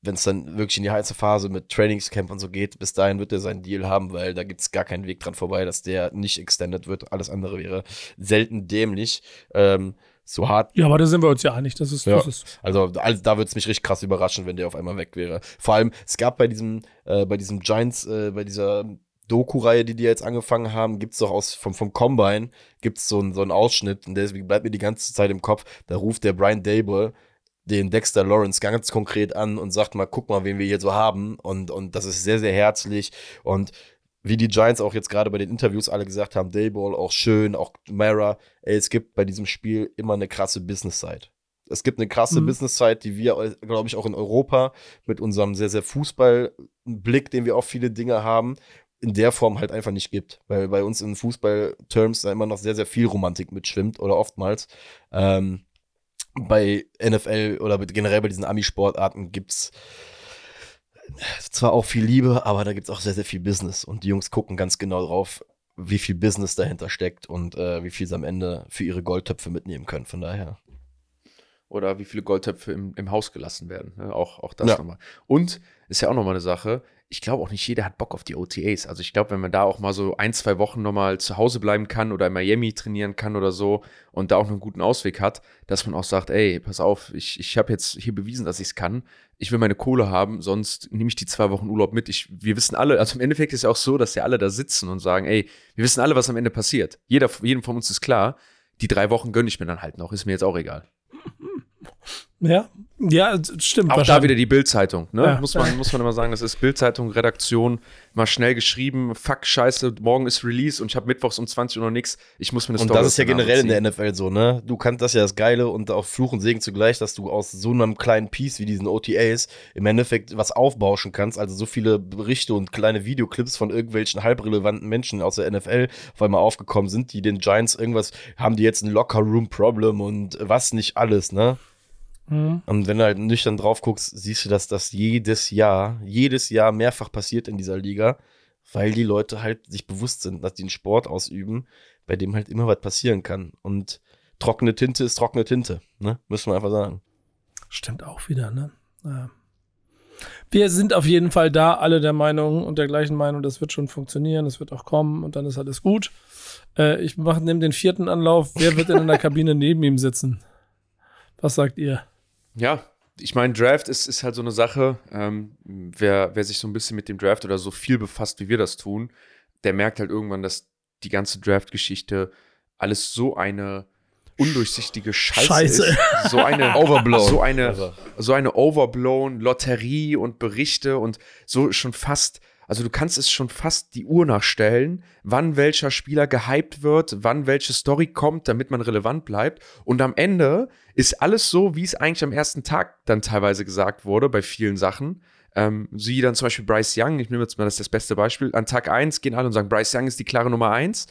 [SPEAKER 3] wenn es dann wirklich in die heiße Phase mit Trainingscamp und so geht, bis dahin wird er seinen Deal haben, weil da gibt es gar keinen Weg dran vorbei, dass der nicht extended wird. Alles andere wäre selten dämlich. Ähm, so hart
[SPEAKER 1] Ja, aber da sind wir uns ja einig. Das ist,
[SPEAKER 3] Ja.
[SPEAKER 1] das ist
[SPEAKER 3] also, also da würde es mich richtig krass überraschen, wenn der auf einmal weg wäre. Vor allem, es gab bei diesem, äh, bei diesem Giants, äh, bei dieser Doku-Reihe, die die jetzt angefangen haben, gibt es doch aus vom, vom Combine, gibt es so, einen- so einen Ausschnitt und deswegen bleibt mir die ganze Zeit im Kopf, da ruft der Brian Dable den Dexter Lawrence ganz konkret an und sagt mal, guck mal, wen wir hier so haben und, und das ist sehr, sehr herzlich und wie die Giants auch jetzt gerade bei den Interviews alle gesagt haben, Dayball auch schön, auch Mara, ey, es gibt bei diesem Spiel immer eine krasse Business-Side. Es gibt eine krasse
[SPEAKER 1] Mhm.
[SPEAKER 3] Business-Side, die wir, glaube ich, auch in Europa mit unserem sehr, sehr Fußball-Blick, den wir auf viele Dinge haben, in der Form halt einfach nicht gibt. Weil bei uns in Fußball-Terms da immer noch sehr, sehr viel Romantik mitschwimmt oder oftmals. Ähm, bei NFL oder generell bei diesen Ami-Sportarten gibt's zwar auch viel Liebe, aber da gibt's auch sehr, sehr viel Business. Und die Jungs gucken ganz genau drauf, wie viel Business dahinter steckt und äh, wie viel sie am Ende für ihre Goldtöpfe mitnehmen können. Von daher.
[SPEAKER 2] oder wie viele Goldtöpfe im, im Haus gelassen werden. Ne? Auch, auch das
[SPEAKER 3] Ja.
[SPEAKER 2] nochmal. Und ist ja auch nochmal eine Sache. Ich glaube auch nicht jeder hat Bock auf die OTAs. Also ich glaube, wenn man da auch mal so ein, zwei Wochen nochmal zu Hause bleiben kann oder in Miami trainieren kann oder so und da auch einen guten Ausweg hat, dass man auch sagt, ey, pass auf, ich, ich habe jetzt hier bewiesen, dass ich es kann. Ich will meine Kohle haben, sonst nehme ich die zwei Wochen Urlaub mit. Ich, wir wissen alle, also im Endeffekt ist ja auch so, dass ja alle da sitzen und sagen, ey, wir wissen alle, was am Ende passiert. Jeder, jedem von uns ist klar, die drei Wochen gönne ich mir dann halt noch, ist mir jetzt auch egal.
[SPEAKER 1] Ja, ja, das stimmt.
[SPEAKER 2] Auch da wieder die Bildzeitung, ne?
[SPEAKER 1] Ja.
[SPEAKER 2] muss, man, muss man immer sagen, das ist Bildzeitung, Redaktion, mal schnell geschrieben, fuck, scheiße, morgen ist Release und ich habe mittwochs um 20 Uhr noch nichts, ich muss mir eine
[SPEAKER 3] Und
[SPEAKER 2] Story
[SPEAKER 3] das ist ja generell in der. NFL so, ne? Du kannst das ja das Geile und auch Fluch und Segen zugleich, dass du aus so einem kleinen Piece wie diesen OTAs im Endeffekt was aufbauschen kannst. Also so viele Berichte und kleine Videoclips von irgendwelchen halbrelevanten Menschen aus der NFL auf einmal aufgekommen sind, die den Giants irgendwas, haben die jetzt ein Locker-Room-Problem und was nicht alles, ne?
[SPEAKER 1] Mhm.
[SPEAKER 3] Und wenn du halt nüchtern drauf guckst, siehst du, dass das jedes Jahr, jedes Jahr mehrfach passiert in dieser Liga, weil die Leute halt sich bewusst sind, dass die einen Sport ausüben, bei dem halt immer was passieren kann. Und trockene Tinte ist trockene Tinte, ne? Müssen wir einfach sagen.
[SPEAKER 1] Stimmt auch wieder, ne? Ja. Wir sind auf jeden Fall da, alle der Meinung und der gleichen Meinung, das wird schon funktionieren, das wird auch kommen und dann ist alles gut. Äh, ich mache nehme den vierten Anlauf. Wer wird denn in der Kabine neben ihm sitzen? Was sagt ihr?
[SPEAKER 2] Ja, ich meine, Draft ist, ist halt so eine Sache. Ähm, wer, wer sich so ein bisschen mit dem Draft oder so viel befasst, wie wir das tun, der merkt halt irgendwann, dass die ganze Draft-Geschichte alles so eine undurchsichtige Scheiße,
[SPEAKER 1] Scheiße.
[SPEAKER 2] ist. So eine
[SPEAKER 3] Overblown.
[SPEAKER 2] So eine, so eine Overblown Lotterie und Berichte und so schon fast, also du kannst es schon fast die Uhr nachstellen, wann welcher Spieler gehypt wird, wann welche Story kommt, damit man relevant bleibt. Und am Ende ist alles so, wie es eigentlich am ersten Tag dann teilweise gesagt wurde, bei vielen Sachen. Ähm, sie dann zum Beispiel Bryce Young, ich nehme jetzt mal das, das beste Beispiel. An Tag 1 gehen alle und sagen, Bryce Young ist die klare Nummer 1.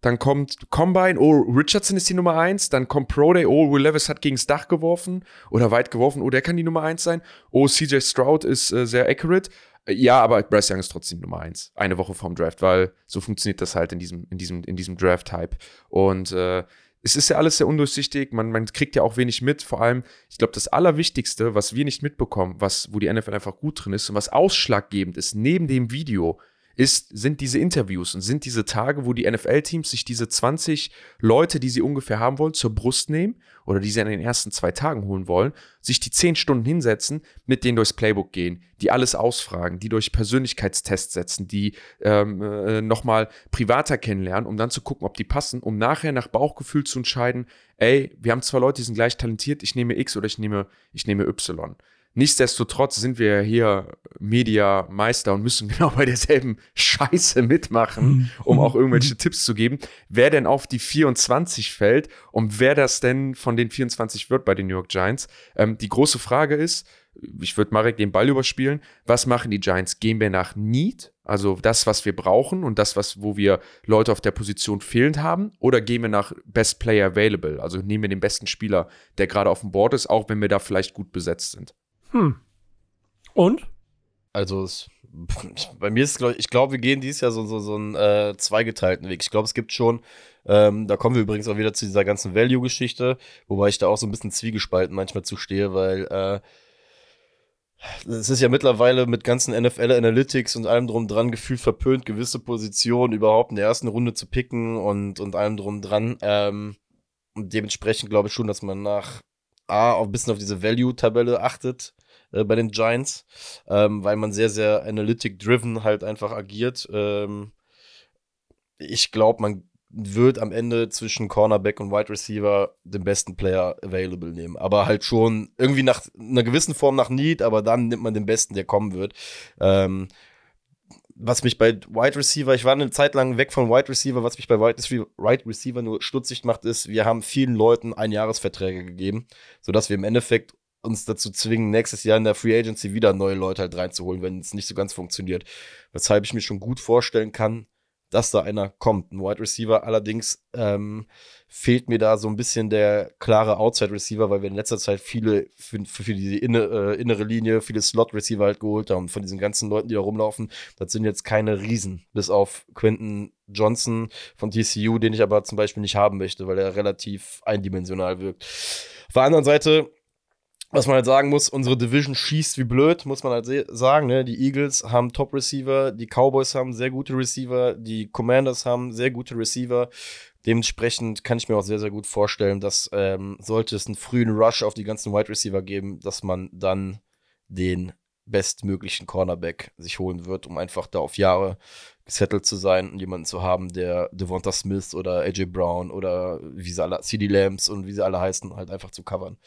[SPEAKER 2] Dann kommt Combine, oh, Richardson ist die Nummer 1. Dann kommt Pro Day, oh, Will Levis hat gegens Dach geworfen oder weit geworfen, oh, der kann die Nummer 1 sein. Oh, CJ Stroud ist äh, sehr accurate. Ja, aber Bryce Young ist trotzdem Nummer 1. Eine Woche vorm Draft, weil so funktioniert das halt in diesem, in diesem, in diesem Draft-Hype. Und äh, es ist ja alles sehr undurchsichtig, man, man kriegt ja auch wenig mit. Vor allem, ich glaube, das Allerwichtigste, was wir nicht mitbekommen, was, wo die NFL einfach gut drin ist und was ausschlaggebend ist, neben dem Video, ist, sind diese Interviews und sind diese Tage, wo die NFL-Teams sich diese 20 Leute, die sie ungefähr haben wollen, zur Brust nehmen oder die sie in den ersten zwei Tagen holen wollen, sich die 10 Stunden hinsetzen, mit denen durchs Playbook gehen, die alles ausfragen, die durch Persönlichkeitstests setzen, die ähm, äh, nochmal privater kennenlernen, um dann zu gucken, ob die passen, um nachher nach Bauchgefühl zu entscheiden, ey, wir haben zwei Leute, die sind gleich talentiert, ich nehme X oder ich nehme, ich nehme Y. Nichtsdestotrotz sind wir hier Media-Meister und müssen genau bei derselben Scheiße mitmachen, mhm. um auch irgendwelche Tipps zu geben. Wer denn auf die 24 fällt und wer das denn von den 24 wird bei den New York Giants. Ähm, die große Frage ist, ich würde Marek den Ball überspielen, was machen die Giants? Gehen wir nach Need, also das, was wir brauchen und das, was, wo wir Leute auf der Position fehlend haben, oder gehen wir nach Best Player Available, also nehmen wir den besten Spieler, der gerade auf dem Board ist, auch wenn wir da vielleicht gut besetzt sind?
[SPEAKER 1] Hm. Und?
[SPEAKER 3] Also, es, bei mir ist, glaube ich, glaube, wir gehen dieses Jahr so, so, so einen äh, zweigeteilten Weg. Ich glaube, es gibt schon, ähm, da kommen wir übrigens auch wieder zu dieser ganzen Value-Geschichte, wobei ich da auch so ein bisschen zwiegespalten manchmal zustehe, weil äh, es ist ja mittlerweile mit ganzen NFL Analytics und allem drum dran gefühlt verpönt, gewisse Positionen überhaupt in der ersten Runde zu picken und, und allem drum dran. Ähm, und dementsprechend glaube ich schon, dass man nach A, auch ein bisschen auf diese Value-Tabelle achtet äh, bei den Giants, ähm, weil man sehr, sehr analytic-driven halt einfach agiert. Ähm, ich glaube, man wird am Ende zwischen Cornerback und Wide Receiver den besten Player available nehmen. Aber halt schon irgendwie nach einer gewissen Form nach Need, aber dann nimmt man den besten, der kommen wird. Ähm, was mich bei Wide Receiver, ich war eine Zeit lang weg von Wide Receiver, was mich bei Wide Wide Receiver nur stutzig macht, ist, wir haben vielen Leuten Einjahresverträge gegeben, sodass wir im Endeffekt uns dazu zwingen, nächstes Jahr in der Free Agency wieder neue Leute halt reinzuholen, wenn es nicht so ganz funktioniert. Weshalb ich mir schon gut vorstellen kann, dass da einer kommt. Ein Wide Receiver allerdings ähm, fehlt mir da so ein bisschen der klare Outside Receiver, weil wir in letzter Zeit viele für, für die innere, äh, innere Linie, viele Slot Receiver halt geholt haben. Von diesen ganzen Leuten, die da rumlaufen, das sind jetzt keine Riesen, bis auf Quentin Johnson von TCU, den ich aber zum Beispiel nicht haben möchte, weil er relativ eindimensional wirkt. Auf der anderen Seite was man halt sagen muss, unsere Division schießt wie blöd, muss man halt sagen. Ne? Die Eagles haben Top-Receiver, die Cowboys haben sehr gute Receiver, die Commanders haben sehr gute Receiver. Dementsprechend kann ich mir auch sehr, sehr gut vorstellen, dass ähm, sollte es einen frühen Rush auf die ganzen Wide Receiver geben, dass man dann den bestmöglichen Cornerback sich holen wird, um einfach da auf Jahre gesettelt zu sein und jemanden zu haben, der Devonta Smith oder AJ Brown oder wie sie alle, CD Lambs und wie sie alle heißen, halt einfach zu covern.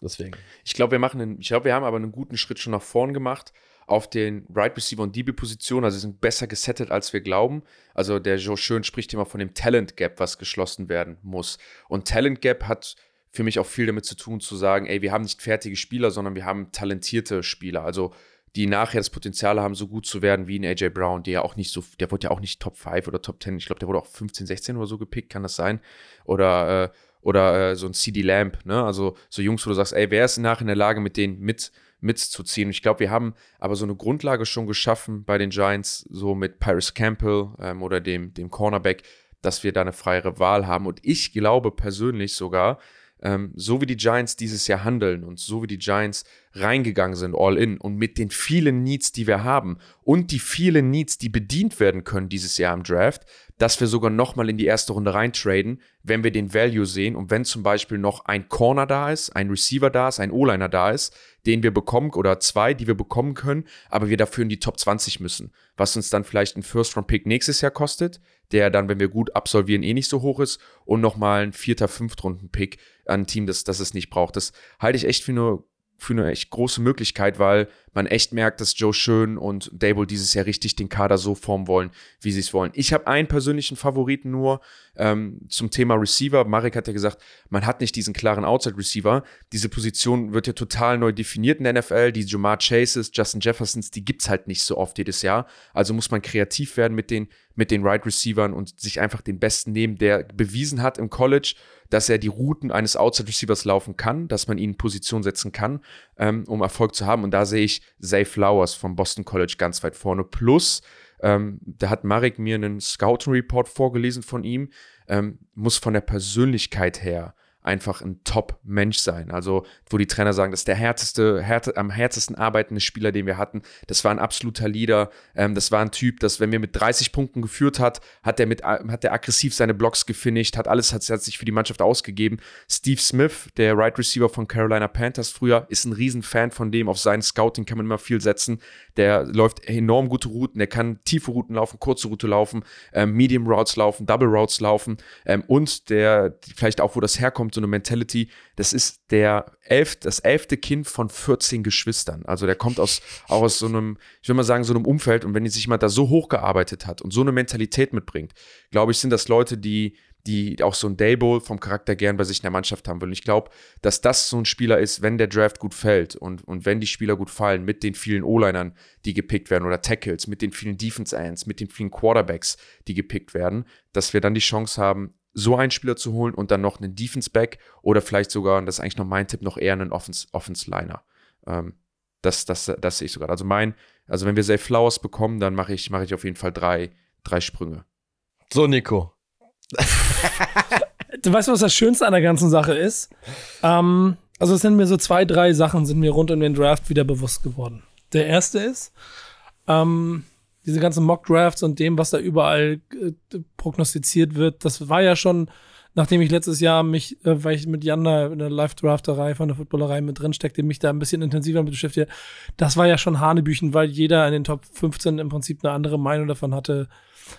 [SPEAKER 3] Deswegen.
[SPEAKER 2] Ich glaube, wir machen einen, ich glaube, wir haben aber einen guten Schritt schon nach vorn gemacht auf den Right Receiver und DB-Positionen. Also sind besser gesettet, als wir glauben. Also der Joe Schön spricht immer von dem Talent Gap, was geschlossen werden muss. Und Talent Gap hat für mich auch viel damit zu tun, zu sagen, ey, wir haben nicht fertige Spieler, sondern wir haben talentierte Spieler. Also die nachher das Potenzial haben, so gut zu werden wie ein AJ Brown, der ja auch nicht so, der wurde ja auch nicht Top 5 oder Top 10, ich glaube, der wurde auch 15, 16 oder so gepickt, kann das sein? Oder äh, oder äh, so ein CD Lamp, ne? Also so Jungs, wo du sagst, ey, wer ist nachher in der Lage, mit denen mit, mitzuziehen? Ich glaube, wir haben aber so eine Grundlage schon geschaffen bei den Giants, so mit Paris Campbell ähm, oder dem, dem Cornerback, dass wir da eine freiere Wahl haben. Und ich glaube persönlich sogar, ähm, so wie die Giants dieses Jahr handeln und so wie die Giants reingegangen sind, all in, und mit den vielen Needs, die wir haben und die vielen Needs, die bedient werden können dieses Jahr im Draft, dass wir sogar nochmal in die erste Runde reintraden, wenn wir den Value sehen und wenn zum Beispiel noch ein Corner da ist, ein Receiver da ist, ein O-Liner da ist, den wir bekommen oder zwei, die wir bekommen können, aber wir dafür in die Top 20 müssen, was uns dann vielleicht ein First-Round-Pick nächstes Jahr kostet, der dann, wenn wir gut absolvieren, eh nicht so hoch ist und nochmal ein vierter, Fünftrunden-Pick an ein Team, das, das es nicht braucht. Das halte ich echt für eine für eine echt große Möglichkeit, weil man echt merkt, dass Joe Schön und Dable dieses Jahr richtig den Kader so formen wollen, wie sie es wollen. Ich habe einen persönlichen Favoriten nur ähm, zum Thema Receiver. Marek hat ja gesagt, man hat nicht diesen klaren Outside-Receiver. Diese Position wird ja total neu definiert in der NFL. Die Jamar Chases, Justin Jeffersons, die gibt es halt nicht so oft jedes Jahr. Also muss man kreativ werden mit den, mit den Right Receivern und sich einfach den Besten nehmen, der bewiesen hat im College dass er die Routen eines Outside Receivers laufen kann, dass man ihn in Position setzen kann, ähm, um Erfolg zu haben. Und da sehe ich Zay Flowers vom Boston College ganz weit vorne. Plus, ähm, da hat Marek mir einen Scouting Report vorgelesen von ihm, ähm, muss von der Persönlichkeit her einfach ein Top-Mensch sein. Also, wo die Trainer sagen, das ist der härteste, härte, am härtesten arbeitende Spieler, den wir hatten. Das war ein absoluter Leader. Ähm, das war ein Typ, das, wenn wir mit 30 Punkten geführt hat, hat er mit, hat er aggressiv seine Blocks gefinisht, hat alles, hat, hat sich für die Mannschaft ausgegeben. Steve Smith, der Right Receiver von Carolina Panthers früher, ist ein Riesenfan von dem. Auf seinen Scouting kann man immer viel setzen. Der läuft enorm gute Routen, der kann tiefe Routen laufen, kurze Route laufen, ähm, Medium Routes laufen, Double Routes laufen ähm, und der, vielleicht auch, wo das herkommt, so eine Mentality, das ist der elf, das elfte Kind von 14 Geschwistern. Also der kommt aus, auch aus so einem, ich will mal sagen, so einem Umfeld und wenn sich jemand da so hochgearbeitet hat und so eine Mentalität mitbringt, glaube ich, sind das Leute, die die auch so ein Dayball vom Charakter gern bei sich in der Mannschaft haben wollen. Ich glaube, dass das so ein Spieler ist, wenn der Draft gut fällt und, und wenn die Spieler gut fallen, mit den vielen O-Linern, die gepickt werden oder Tackles, mit den vielen Defense Ends, mit den vielen Quarterbacks, die gepickt werden, dass wir dann die Chance haben, so einen Spieler zu holen und dann noch einen Defense Back oder vielleicht sogar, und das ist eigentlich noch mein Tipp, noch eher einen Offense, Offense Liner. Ähm, das, das, das sehe ich sogar. Also mein, also wenn wir Safe Flowers bekommen, dann mache ich, mache ich auf jeden Fall drei, drei Sprünge.
[SPEAKER 3] So, Nico,
[SPEAKER 1] du weißt, was das Schönste an der ganzen Sache ist? Ähm, also es sind mir so zwei, drei Sachen sind mir rund um den Draft wieder bewusst geworden. Der erste ist, ähm, diese ganzen Mock-Drafts und dem, was da überall äh, prognostiziert wird, das war ja schon, nachdem ich letztes Jahr mich, äh, weil ich mit Jan in der Live-Drafterei von der Footballerei mit drin steckte, mich da ein bisschen intensiver mit beschäftigt, das war ja schon Hanebüchen, weil jeder in den Top 15 im Prinzip eine andere Meinung davon hatte,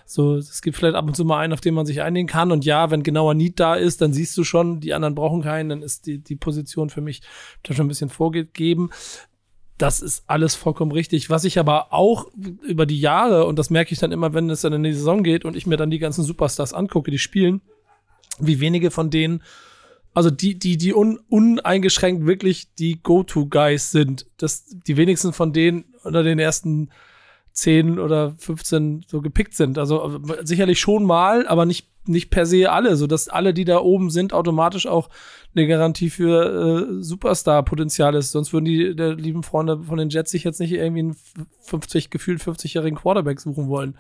[SPEAKER 1] so, es gibt vielleicht ab und zu mal einen, auf den man sich einigen kann. Und ja, wenn genauer Need da ist, dann siehst du schon, die anderen brauchen keinen, dann ist die, die Position für mich da schon ein bisschen vorgegeben. Das ist alles vollkommen richtig. Was ich aber auch über die Jahre, und das merke ich dann immer, wenn es dann in die Saison geht und ich mir dann die ganzen Superstars angucke, die spielen, wie wenige von denen, also die, die, die un, uneingeschränkt wirklich die Go-To-Guys sind. Das, die wenigsten von denen unter den ersten 10 oder 15 so gepickt sind. Also sicherlich schon mal, aber nicht, nicht per se alle, sodass alle, die da oben sind, automatisch auch eine Garantie für äh, Superstar-Potenzial ist. Sonst würden die der lieben Freunde von den Jets sich jetzt nicht irgendwie einen 50, gefühlt 50-jährigen Quarterback suchen wollen.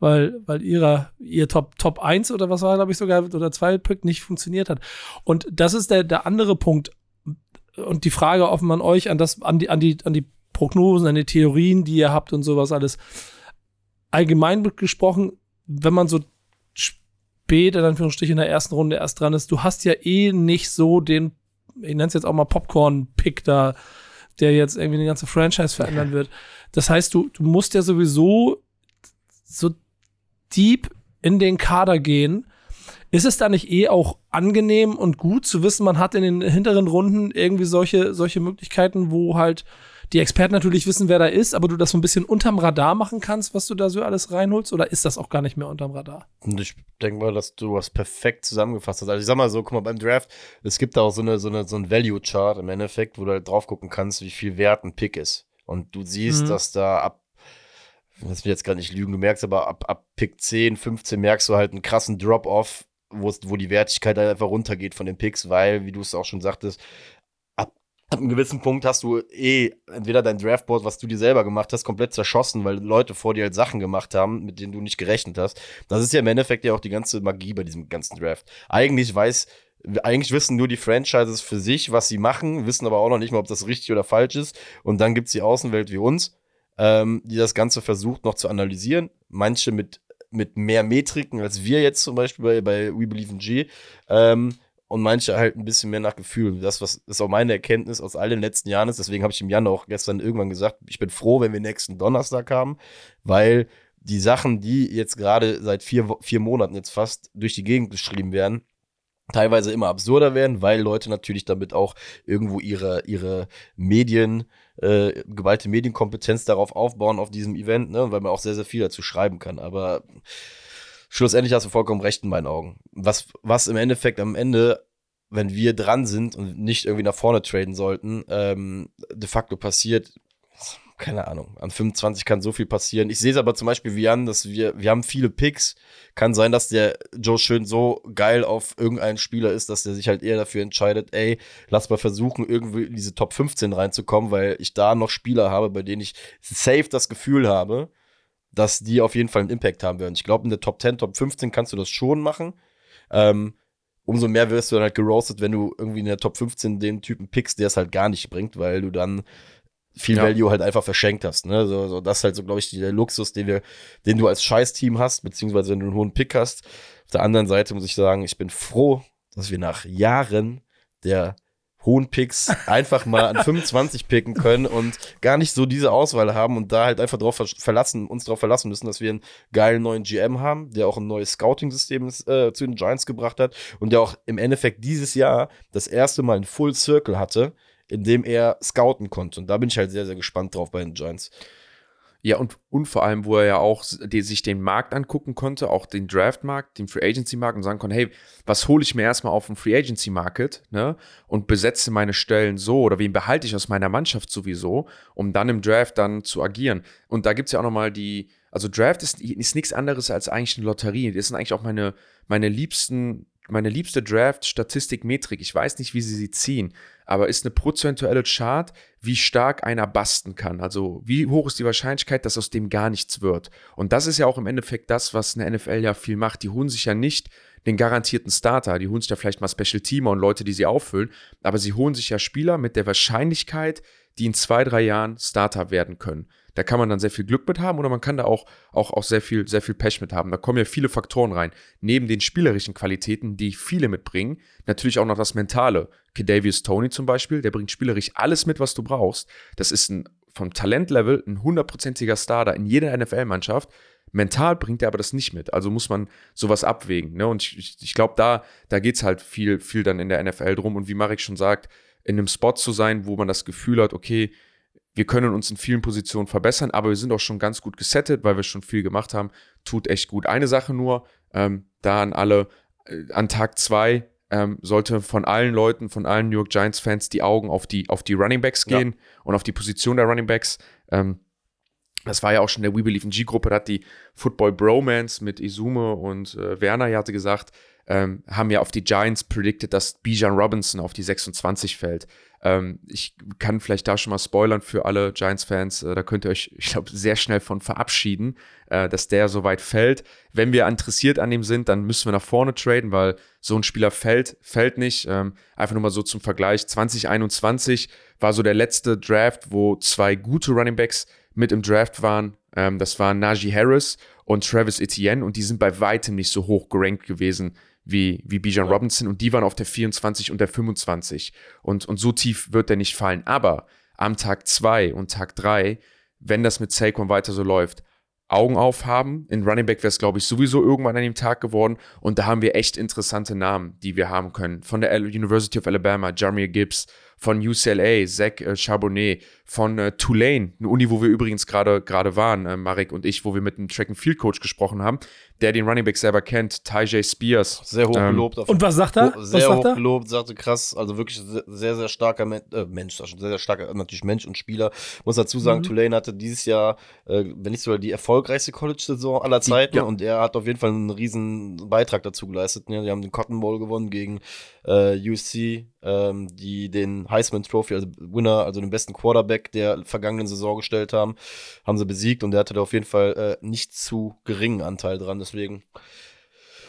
[SPEAKER 1] Weil, weil ihrer, ihr Top, Top 1 oder was war, glaube ich, sogar, oder 2 Pick nicht funktioniert hat. Und das ist der, der andere Punkt. Und die Frage, ob man euch an das, an die, an die, an die Prognosen, an die Theorien, die ihr habt und sowas alles. Allgemein gesprochen, wenn man so spät, in Anführungsstrichen, in der ersten Runde erst dran ist, du hast ja eh nicht so den, ich nenne es jetzt auch mal Popcorn-Pick da, der jetzt irgendwie eine ganze Franchise verändern wird. Das heißt, du, du musst ja sowieso so deep in den Kader gehen. Ist es da nicht eh auch angenehm und gut zu wissen, man hat in den hinteren Runden irgendwie solche, solche Möglichkeiten, wo halt die Experten natürlich wissen, wer da ist, aber du das so ein bisschen unterm Radar machen kannst, was du da so alles reinholst, oder ist das auch gar nicht mehr unterm Radar?
[SPEAKER 3] Und ich denke mal, dass du was perfekt zusammengefasst hast. Also ich sag mal so, guck mal, beim Draft, es gibt da auch so eine, so eine, so ein Value-Chart im Endeffekt, wo du halt drauf gucken kannst, wie viel wert ein Pick ist. Und du siehst, mhm. dass da ab das will jetzt gar nicht lügen, du merkst aber ab, ab Pick 10, 15 merkst du halt einen krassen Drop-Off, wo die Wertigkeit halt einfach runtergeht von den Picks, weil, wie du es auch schon sagtest, ab einem gewissen Punkt hast du eh entweder dein Draftboard, was du dir selber gemacht hast, komplett zerschossen, weil Leute vor dir halt Sachen gemacht haben, mit denen du nicht gerechnet hast. Das ist ja im Endeffekt ja auch die ganze Magie bei diesem ganzen Draft. Eigentlich weiß, eigentlich wissen nur die Franchises für sich, was sie machen, wissen aber auch noch nicht mal, ob das richtig oder falsch ist. Und dann gibt's die Außenwelt wie uns, ähm, die das Ganze versucht noch zu analysieren. Manche mit, mit mehr Metriken als wir jetzt zum Beispiel bei, bei We Believe in G. Ähm, und manche halt ein bisschen mehr nach Gefühl. Das was ist auch meine Erkenntnis aus all den letzten Jahren ist. Deswegen habe ich im Januar auch gestern irgendwann gesagt, ich bin froh, wenn wir nächsten Donnerstag haben, weil die Sachen, die jetzt gerade seit vier, vier Monaten jetzt fast durch die Gegend geschrieben werden, teilweise immer absurder werden, weil Leute natürlich damit auch irgendwo ihre, ihre Medien, äh, geballte Medienkompetenz darauf aufbauen, auf diesem Event, ne? weil man auch sehr, sehr viel dazu schreiben kann. Aber schlussendlich hast du vollkommen recht in meinen Augen. Was, was im Endeffekt am Ende, wenn wir dran sind und nicht irgendwie nach vorne traden sollten, ähm, de facto passiert, keine Ahnung, an 25 kann so viel passieren. Ich sehe es aber zum Beispiel wie an, dass wir, wir haben viele Picks. Kann sein, dass der Joe Schön so geil auf irgendeinen Spieler ist, dass der sich halt eher dafür entscheidet, ey, lass mal versuchen, irgendwie in diese Top 15 reinzukommen, weil ich da noch Spieler habe, bei denen ich safe das Gefühl habe, dass die auf jeden Fall einen Impact haben werden. Ich glaube, in der Top 10, Top 15 kannst du das schon machen. Ähm, umso mehr wirst du dann halt geroastet, wenn du irgendwie in der Top 15 den Typen pickst, der es halt gar nicht bringt, weil du dann viel
[SPEAKER 2] Ja.
[SPEAKER 3] Value halt einfach verschenkt hast. Ne? So, so, das ist halt so, glaube ich, der Luxus, den, wir, den du als Scheiß-Team hast, beziehungsweise wenn du einen hohen Pick hast. Auf der anderen Seite muss ich sagen, ich bin froh, dass wir nach Jahren der hohen Picks einfach mal an 25 picken können und gar nicht so diese Auswahl haben und da halt einfach drauf ver verlassen, uns darauf verlassen müssen, dass wir einen geilen neuen GM haben, der auch ein neues Scouting-System äh, zu den Giants gebracht hat und der auch im Endeffekt dieses Jahr das erste Mal einen Full Circle hatte, in dem er scouten konnte. Und da bin ich halt sehr, sehr gespannt drauf bei den Giants.
[SPEAKER 2] Ja, und, und vor allem, wo er ja auch die, sich den Markt angucken konnte, auch den Draft-Markt, den Free Agency-Markt und sagen konnte, hey, was hole ich mir erstmal auf dem Free Agency-Market, ne? Und besetze meine Stellen so oder wen behalte ich aus meiner Mannschaft sowieso, um dann im Draft dann zu agieren. Und da gibt es ja auch nochmal die, also Draft ist, ist nichts anderes als eigentlich eine Lotterie. Das sind eigentlich auch meine, meine liebsten, meine liebste Draft-Statistik-Metrik. Ich weiß nicht, wie sie sie ziehen, aber ist eine prozentuelle Chart, wie stark einer basten kann. Also wie hoch ist die Wahrscheinlichkeit, dass aus dem gar nichts wird. Und das ist ja auch im Endeffekt das, was eine NFL ja viel macht. Die holen sich ja nicht den garantierten Starter, die holen sich ja vielleicht mal Special Teamer und Leute, die sie auffüllen, aber sie holen sich ja Spieler mit der Wahrscheinlichkeit, die in zwei, drei Jahren Starter werden können. Da kann man dann sehr viel Glück mit haben oder man kann da auch, auch, auch sehr, viel, sehr viel Pech mit haben. Da kommen ja viele Faktoren rein. Neben den spielerischen Qualitäten, die viele mitbringen, natürlich auch noch das Mentale. Kedavius Tony zum Beispiel, der bringt spielerisch alles mit, was du brauchst. Das ist ein, vom Talentlevel ein hundertprozentiger Starter in jeder NFL-Mannschaft. Mental bringt er aber das nicht mit. Also muss man sowas abwägen. Ne? Und ich, ich, ich glaube, da, da geht es halt viel, viel dann in der NFL drum. Und wie Marek schon sagt, in einem Spot zu sein, wo man das Gefühl hat, okay, wir können uns in vielen Positionen verbessern, aber wir sind auch schon ganz gut gesettet, weil wir schon viel gemacht haben. Tut echt gut. Eine Sache nur, ähm, da an alle, äh, an Tag zwei ähm, sollte von allen Leuten, von allen New York Giants-Fans die Augen auf die, auf die Running Backs
[SPEAKER 3] Ja.
[SPEAKER 2] gehen und auf die Position der Running Backs. Ähm, das war ja auch schon der We Believe in G-Gruppe, da hat die Football Bromance mit Izume und äh, Werner, ja hatte gesagt, ähm, haben ja auf die Giants predicted, dass Bijan Robinson auf die 26 fällt. Ähm, ich kann vielleicht da schon mal spoilern für alle Giants-Fans. Äh, da könnt ihr euch, ich glaube, sehr schnell von verabschieden, äh, dass der so weit fällt. Wenn wir interessiert an dem sind, dann müssen wir nach vorne traden, weil so ein Spieler fällt, fällt nicht. Ähm, einfach nur mal so zum Vergleich. 2021 war so der letzte Draft, wo zwei gute Running Backs mit im Draft waren. Ähm, das waren Najee Harris und Travis Etienne und die sind bei weitem nicht so hoch gerankt gewesen wie, wie Bijan Robinson und die waren auf der 24 und der 25 und, und so tief wird der nicht fallen. Aber am Tag 2 und Tag 3, wenn das mit Saquon weiter so läuft, Augen aufhaben. In Running Back wäre es, glaube ich, sowieso irgendwann an dem Tag geworden. Und da haben wir echt interessante Namen, die wir haben können. Von der University of Alabama, Jamir Gibbs, von UCLA, Zach äh, Charbonnet, von äh, Tulane, eine Uni, wo wir übrigens gerade gerade waren, äh, Marek und ich, wo wir mit einem Track and Field Coach gesprochen haben, der den Running Back selber kennt, Tyjay Spears.
[SPEAKER 3] Sehr hoch
[SPEAKER 2] Ähm,
[SPEAKER 3] gelobt. auf
[SPEAKER 1] Und was sagt er?
[SPEAKER 3] Ho- Sehr hoch gelobt, sagte krass, also wirklich se- sehr, sehr starker Men äh, Mensch, sehr, sehr starker, natürlich Mensch und Spieler. Muss dazu sagen,
[SPEAKER 1] Mhm.
[SPEAKER 3] Tulane hatte dieses Jahr, äh, wenn nicht sogar die erfolgreichste College-Saison aller Zeiten
[SPEAKER 2] ja.
[SPEAKER 3] und er hat auf jeden Fall einen riesen Beitrag dazu geleistet. Ne? Die haben den Cotton Bowl gewonnen gegen äh, USC, ähm, die den Heisman Trophy, also Winner, also den besten Quarterback der vergangenen Saison gestellt haben, haben sie besiegt und der hatte da auf jeden Fall äh, nicht zu geringen Anteil dran, deswegen.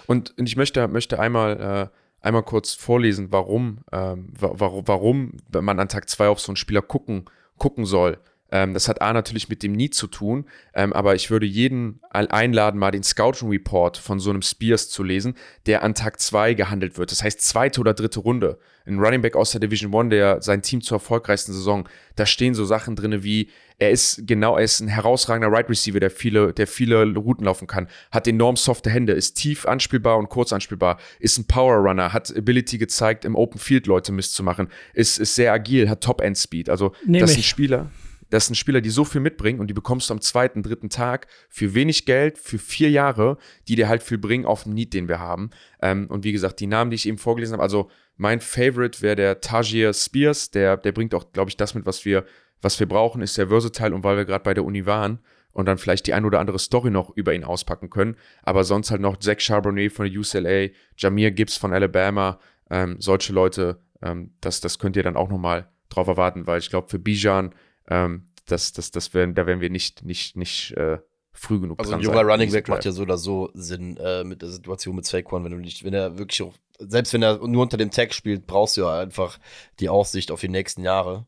[SPEAKER 2] Und, und ich möchte, möchte einmal, äh, einmal kurz vorlesen, warum, ähm, wa warum, warum man an Tag 2 auf so einen Spieler gucken, gucken soll. Ähm, das hat A natürlich mit dem Need zu tun, ähm, aber ich würde jeden einladen, mal den Scouting Report von so einem Spears zu lesen, der an Tag 2 gehandelt wird. Das heißt zweite oder dritte Runde. Ein Running Back aus der Division One, der sein Team zur erfolgreichsten Saison, da stehen so Sachen drin wie, er ist genau, er ist ein herausragender Right Receiver, der viele, der viele Routen laufen kann, hat enorm softe Hände, ist tief anspielbar und kurz anspielbar, ist ein Power Runner, hat Ability gezeigt, im Open Field Leute misszumachen, ist, ist sehr agil, hat Top End Speed. Also
[SPEAKER 1] Nehm
[SPEAKER 2] das sind Spieler, das sind Spieler, die so viel mitbringen und die bekommst du am zweiten, dritten Tag für wenig Geld, für vier Jahre, die dir halt viel bringen auf den Need, den wir haben. Ähm, und wie gesagt, die Namen, die ich eben vorgelesen habe, also mein Favorite wäre der Tajir Spears, der, der bringt auch, glaube ich, das mit, was wir, was wir brauchen, ist sehr versatile und weil wir gerade bei der Uni waren und dann vielleicht die ein oder andere Story noch über ihn auspacken können, aber sonst halt noch Zach Charbonnet von der UCLA, Jamir Gibbs von Alabama, ähm, solche Leute, ähm, das, das könnt ihr dann auch nochmal drauf erwarten, weil ich glaube, für Bijan, ähm, das, das, das werden, da werden wir nicht, nicht, nicht äh, früh genug
[SPEAKER 3] Also ein junger. Running Back macht ja so oder so Sinn äh, mit der Situation mit Saquon, wenn du nicht, wenn er wirklich auch selbst wenn er nur unter dem Tag spielt, brauchst du ja einfach die Aussicht auf die nächsten Jahre.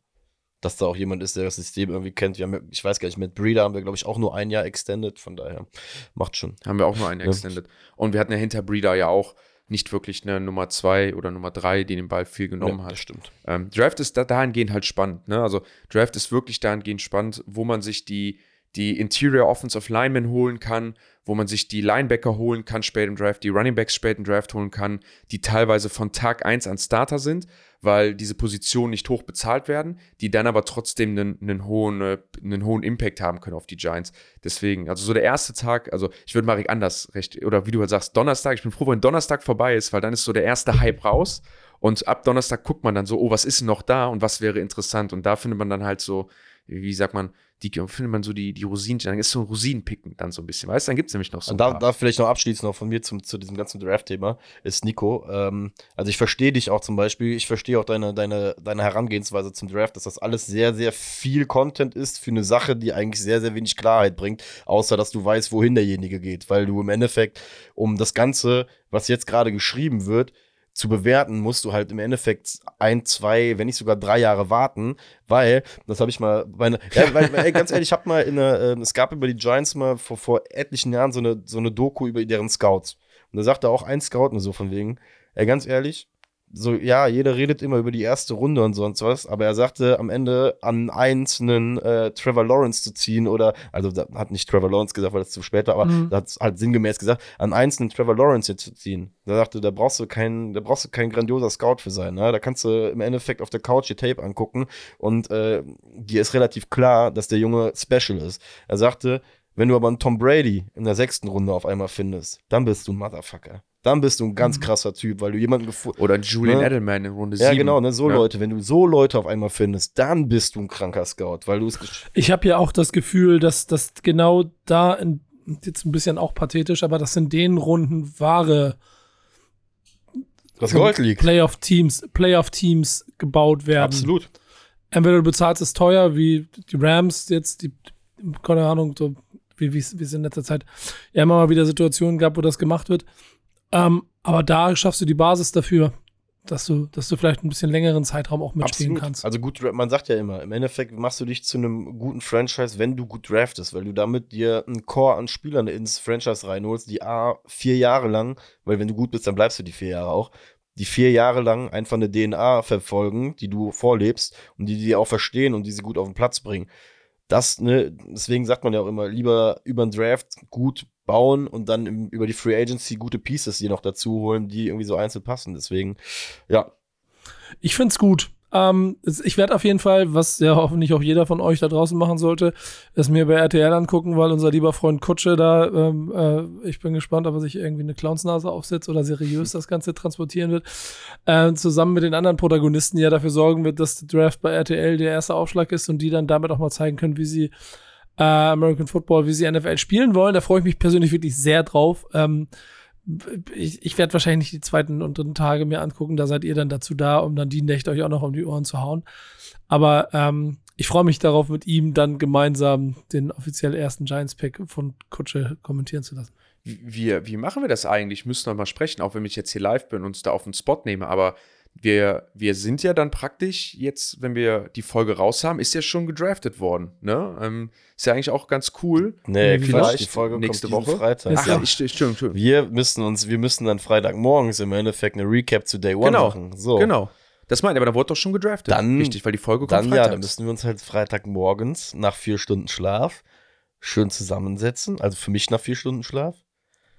[SPEAKER 3] Dass da auch jemand ist, der das System irgendwie kennt. Wir haben, ich weiß gar nicht, mit Breeder haben wir, glaube ich, auch nur ein Jahr extended. Von daher macht schon.
[SPEAKER 2] Haben wir auch nur einen
[SPEAKER 3] Ja.
[SPEAKER 2] Extended. Und wir hatten ja hinter Breeder ja auch nicht wirklich eine Nummer zwei oder Nummer drei, die den Ball viel genommen
[SPEAKER 3] Ja,
[SPEAKER 2] hat.
[SPEAKER 3] das stimmt.
[SPEAKER 2] Ähm, Draft ist da, dahingehend halt spannend. Ne? Also Draft ist wirklich dahingehend spannend, wo man sich die, die Interior Offensive Linemen holen kann, wo man sich die Linebacker holen kann spät im Draft, die Running Backs spät im Draft holen kann, die teilweise von Tag 1 an Starter sind, weil diese Positionen nicht hoch bezahlt werden, die dann aber trotzdem einen, einen, hohen, äh, einen hohen Impact haben können auf die Giants. Deswegen, also so der erste Tag, also ich würde Marek anders recht, oder wie du halt sagst, Donnerstag, ich bin froh, wenn Donnerstag vorbei ist, weil dann ist so der erste Hype raus und ab Donnerstag guckt man dann so, oh, was ist noch da und was wäre interessant und da findet man dann halt so, wie sagt man, die findet man so die, die Rosinen, dann ist so ein Rosinenpicken dann so ein bisschen, weißt du, dann gibt es nämlich noch so ein
[SPEAKER 3] Und da, da vielleicht noch abschließend noch von mir zum, zu diesem ganzen Draft-Thema ist Nico. Ähm, also ich verstehe dich auch zum Beispiel, ich verstehe auch deine, deine, deine Herangehensweise zum Draft, dass das alles sehr, sehr viel Content ist für eine Sache, die eigentlich sehr, sehr wenig Klarheit bringt, außer dass du weißt, wohin derjenige geht. Weil du im Endeffekt, um das Ganze, was jetzt gerade geschrieben wird, zu bewerten, musst du halt im Endeffekt ein, zwei, wenn nicht sogar drei Jahre warten, weil, das habe ich mal, meine, ja, weil, ey, ganz ehrlich, ich habe mal in einer, ähm, es gab über die Giants mal vor, vor etlichen Jahren so eine, so eine Doku über deren Scouts. Und da sagte auch ein Scout nur so von wegen, ey, ganz ehrlich, so, ja, jeder redet immer über die erste Runde und sonst was, aber er sagte am Ende an eins einen äh, Trevor Lawrence zu ziehen oder, also da hat nicht Trevor Lawrence gesagt, weil das zu spät war, aber
[SPEAKER 1] Mhm.
[SPEAKER 3] hat halt sinngemäß gesagt, an eins einen Trevor Lawrence jetzt zu ziehen. Da sagte, da brauchst du keinen, da brauchst du kein grandioser Scout für sein, ne? Da kannst du im Endeffekt auf der Couch die Tape angucken und äh, dir ist relativ klar, dass der Junge special ist. Er sagte, wenn du aber einen Tom Brady in der sechsten Runde auf einmal findest, dann bist du ein Motherfucker. Dann bist du ein ganz
[SPEAKER 1] Mhm.
[SPEAKER 3] krasser Typ, weil du jemanden gefunden
[SPEAKER 2] Oder Julian
[SPEAKER 3] Ne?
[SPEAKER 2] Edelman in Runde 7.
[SPEAKER 3] Ja, genau, ne, so
[SPEAKER 2] Ja.
[SPEAKER 3] Leute, wenn du so Leute auf einmal findest, dann bist du ein kranker Scout, weil du es
[SPEAKER 1] Ich habe ja auch das Gefühl, dass das genau da, in, jetzt ein bisschen auch pathetisch, aber dass in den Runden wahre
[SPEAKER 3] das Gold liegt.
[SPEAKER 1] Playoff-Teams Playoff-Teams gebaut werden.
[SPEAKER 3] Absolut.
[SPEAKER 1] Entweder du bezahlst es teuer, wie die Rams jetzt, die, keine Ahnung, so wie wie es in letzter Zeit ja immer mal wieder Situationen gab, wo das gemacht wird. Ähm, aber da schaffst du die Basis dafür, dass du, dass du vielleicht ein bisschen längeren Zeitraum auch mitspielen
[SPEAKER 3] Absolut.
[SPEAKER 1] kannst.
[SPEAKER 3] Also gut, man sagt ja immer, im Endeffekt machst du dich zu einem guten Franchise, wenn du gut draftest, weil du damit dir einen Core an Spielern ins Franchise reinholst, die A, vier Jahre lang, weil wenn du gut bist, dann bleibst du die vier Jahre auch, die vier Jahre lang einfach eine DNA verfolgen, die du vorlebst und die die auch verstehen und die sie gut auf den Platz bringen. Das, ne, deswegen sagt man ja auch immer, lieber über den Draft gut bauen und dann im, über die Free Agency gute Pieces die noch dazu holen, die irgendwie so einzeln passen. Deswegen, ja,
[SPEAKER 1] Ich find's gut. Ähm, ich werde auf jeden Fall, was ja hoffentlich auch jeder von euch da draußen machen sollte, es mir bei RTL angucken, weil unser lieber Freund Kutsche da, ähm, äh, ich bin gespannt, ob er sich irgendwie eine Clownsnase aufsetzt oder seriös das Ganze transportieren wird, äh, zusammen mit den anderen Protagonisten ja dafür sorgen wird, dass der Draft bei RTL der erste Aufschlag ist und die dann damit auch mal zeigen können, wie sie äh, American Football, wie sie NFL spielen wollen. Da freue ich mich persönlich wirklich sehr drauf. Ähm, ich, ich werde wahrscheinlich die zweiten und dritten Tage mir angucken. Da seid ihr dann dazu da, um dann die Nächte euch auch noch um die Ohren zu hauen. Aber ähm, ich freue mich darauf, mit ihm dann gemeinsam den offiziell ersten Giants-Pick von Kutsche kommentieren zu lassen.
[SPEAKER 2] wie, wie machen wir das eigentlich? Müssen wir mal sprechen, auch wenn ich jetzt hier live bin und uns da auf den Spot nehme. Aber wir, wir sind ja dann praktisch jetzt, wenn wir die Folge raus haben, ist ja schon gedraftet worden. Ne? Ähm, ist ja eigentlich auch ganz cool.
[SPEAKER 3] Nee,
[SPEAKER 1] das?
[SPEAKER 3] die Folge
[SPEAKER 2] Nächste
[SPEAKER 3] kommt
[SPEAKER 2] Woche?
[SPEAKER 3] Freitag.
[SPEAKER 2] Ach,
[SPEAKER 1] ja-
[SPEAKER 2] ich, stimmt, stimmt.
[SPEAKER 3] Wir müssen uns, wir müssen dann Freitagmorgens im Endeffekt eine Recap zu Day One
[SPEAKER 2] Genau,
[SPEAKER 3] machen. So.
[SPEAKER 2] Genau. Das meinte ich, aber da wurde doch schon gedraftet.
[SPEAKER 3] Dann-
[SPEAKER 2] Richtig, weil die Folge kommt
[SPEAKER 3] Dann ja,
[SPEAKER 2] freitags.
[SPEAKER 3] dann müssen wir uns halt Freitagmorgens nach vier Stunden Schlaf schön zusammensetzen. Also für mich nach vier Stunden Schlaf.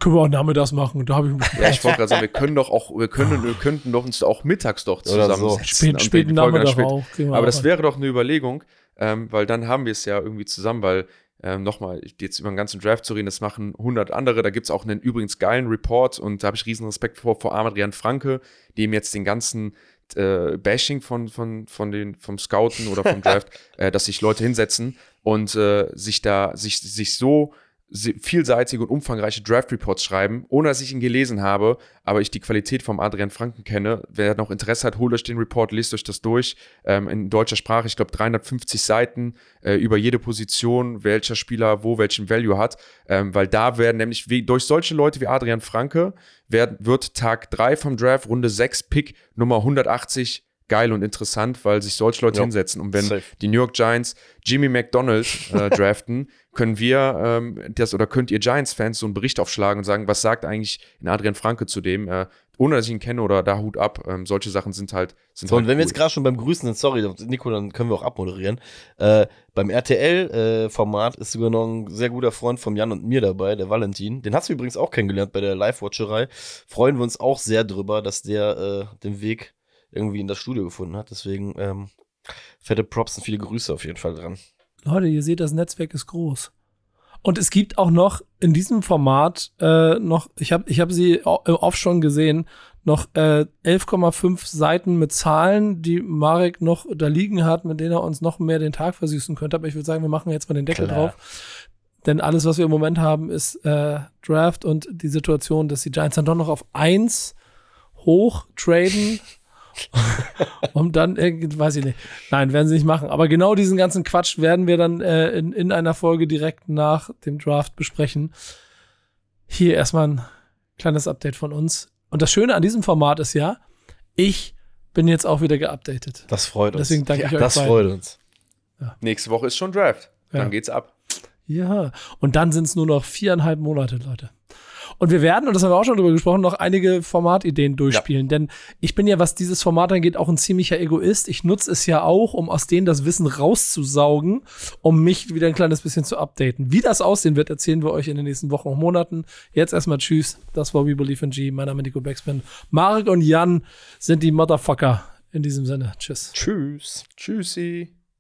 [SPEAKER 1] Können wir auch nachmittags machen. Da habe ich mich
[SPEAKER 2] Ja, ich wollte gerade sagen, wir können doch auch, wir können, wir könnten doch uns auch mittags doch
[SPEAKER 3] Oder so.
[SPEAKER 1] spät, späten Nachmittag
[SPEAKER 2] spät-
[SPEAKER 1] auch.
[SPEAKER 2] Aber das wäre doch eine Überlegung, ähm, weil dann haben wir es ja irgendwie zusammen, weil ähm, nochmal, jetzt über den ganzen Draft zu reden, das machen 100 andere. Da gibt es auch einen übrigens geilen Report und da habe ich riesen Respekt vor, vor Adrian Franke, dem jetzt den ganzen äh, Bashing von, von, von den, vom Scouten oder vom Draft, äh, dass sich Leute hinsetzen und äh, sich da, sich, sich so vielseitige und umfangreiche Draft Reports schreiben, ohne dass ich ihn gelesen habe, aber ich die Qualität vom Adrian Franken kenne. Wer noch Interesse hat, holt euch den Report, lest euch das durch. Ähm, in deutscher Sprache, ich glaube 350 Seiten äh, über jede Position, welcher Spieler wo welchen Value hat, ähm, weil da werden nämlich wie, durch solche Leute wie Adrian Franke werd, wird Tag 3 vom Draft, Runde 6, Pick Nummer 180 geil und interessant, weil sich solche Leute
[SPEAKER 3] Ja,
[SPEAKER 2] hinsetzen. Und wenn
[SPEAKER 3] safe.
[SPEAKER 2] die New York Giants Jimmy McDonald äh, draften, können wir ähm, das oder könnt ihr Giants-Fans so einen Bericht aufschlagen und sagen, was sagt eigentlich in Adrian Franke zu dem, äh, ohne dass ich ihn kenne oder da Hut ab. Ähm, solche Sachen sind halt. Sind
[SPEAKER 3] So,
[SPEAKER 2] halt
[SPEAKER 3] und wenn wir
[SPEAKER 2] cool.
[SPEAKER 3] jetzt gerade schon beim Grüßen sind, sorry, Nico, dann können wir auch abmoderieren. Äh, beim RTL-Format ist sogar noch ein sehr guter Freund von Jan und mir dabei, der Valentin. Den hast du übrigens auch kennengelernt bei der Live-Watcherei. Freuen wir uns auch sehr drüber, dass der äh, den Weg irgendwie in das Studio gefunden hat. Deswegen ähm, fette Props und viele Grüße auf jeden Fall dran.
[SPEAKER 1] Leute, ihr seht, das Netzwerk ist groß. Und es gibt auch noch in diesem Format äh, noch, ich habe ich hab sie im Off schon gesehen, noch äh, 11,5 Seiten mit Zahlen, die Marek noch da liegen hat, mit denen er uns noch mehr den Tag versüßen könnte. Aber ich würde sagen, wir machen jetzt mal den Deckel
[SPEAKER 3] Klar.
[SPEAKER 1] drauf. Denn alles, was wir im Moment haben, ist äh, Draft und die Situation, dass die Giants dann doch noch auf 1 hoch traden. um dann irgendwie, weiß ich nicht. Nein, werden sie nicht machen. Aber genau diesen ganzen Quatsch werden wir dann äh, in, in einer Folge direkt nach dem Draft besprechen. Hier erstmal ein kleines Update von uns. Und das Schöne an diesem Format ist ja, ich bin jetzt auch wieder geupdatet.
[SPEAKER 3] Das freut uns.
[SPEAKER 1] Deswegen danke ich euch
[SPEAKER 3] Das
[SPEAKER 1] beiden.
[SPEAKER 3] freut uns.
[SPEAKER 2] Nächste Woche ist schon Draft.
[SPEAKER 1] Ja.
[SPEAKER 2] Dann geht's ab.
[SPEAKER 1] Ja, und dann sind es nur noch viereinhalb Monate, Leute. Und wir werden, und das haben wir auch schon drüber gesprochen, noch einige Formatideen durchspielen. Denn ich bin ja, was dieses Format angeht, auch ein ziemlicher Egoist. Ich nutze es ja auch, um aus denen das Wissen rauszusaugen, um mich wieder ein kleines bisschen zu updaten. Wie das aussehen wird, erzählen wir euch in den nächsten Wochen und Monaten. Jetzt erstmal Tschüss. Das war We Believe in G. Mein Name ist Nico Backspin. Marek und Jan sind die Motherfucker. In diesem Sinne. Tschüss.
[SPEAKER 3] Tschüss.
[SPEAKER 2] Tschüssi.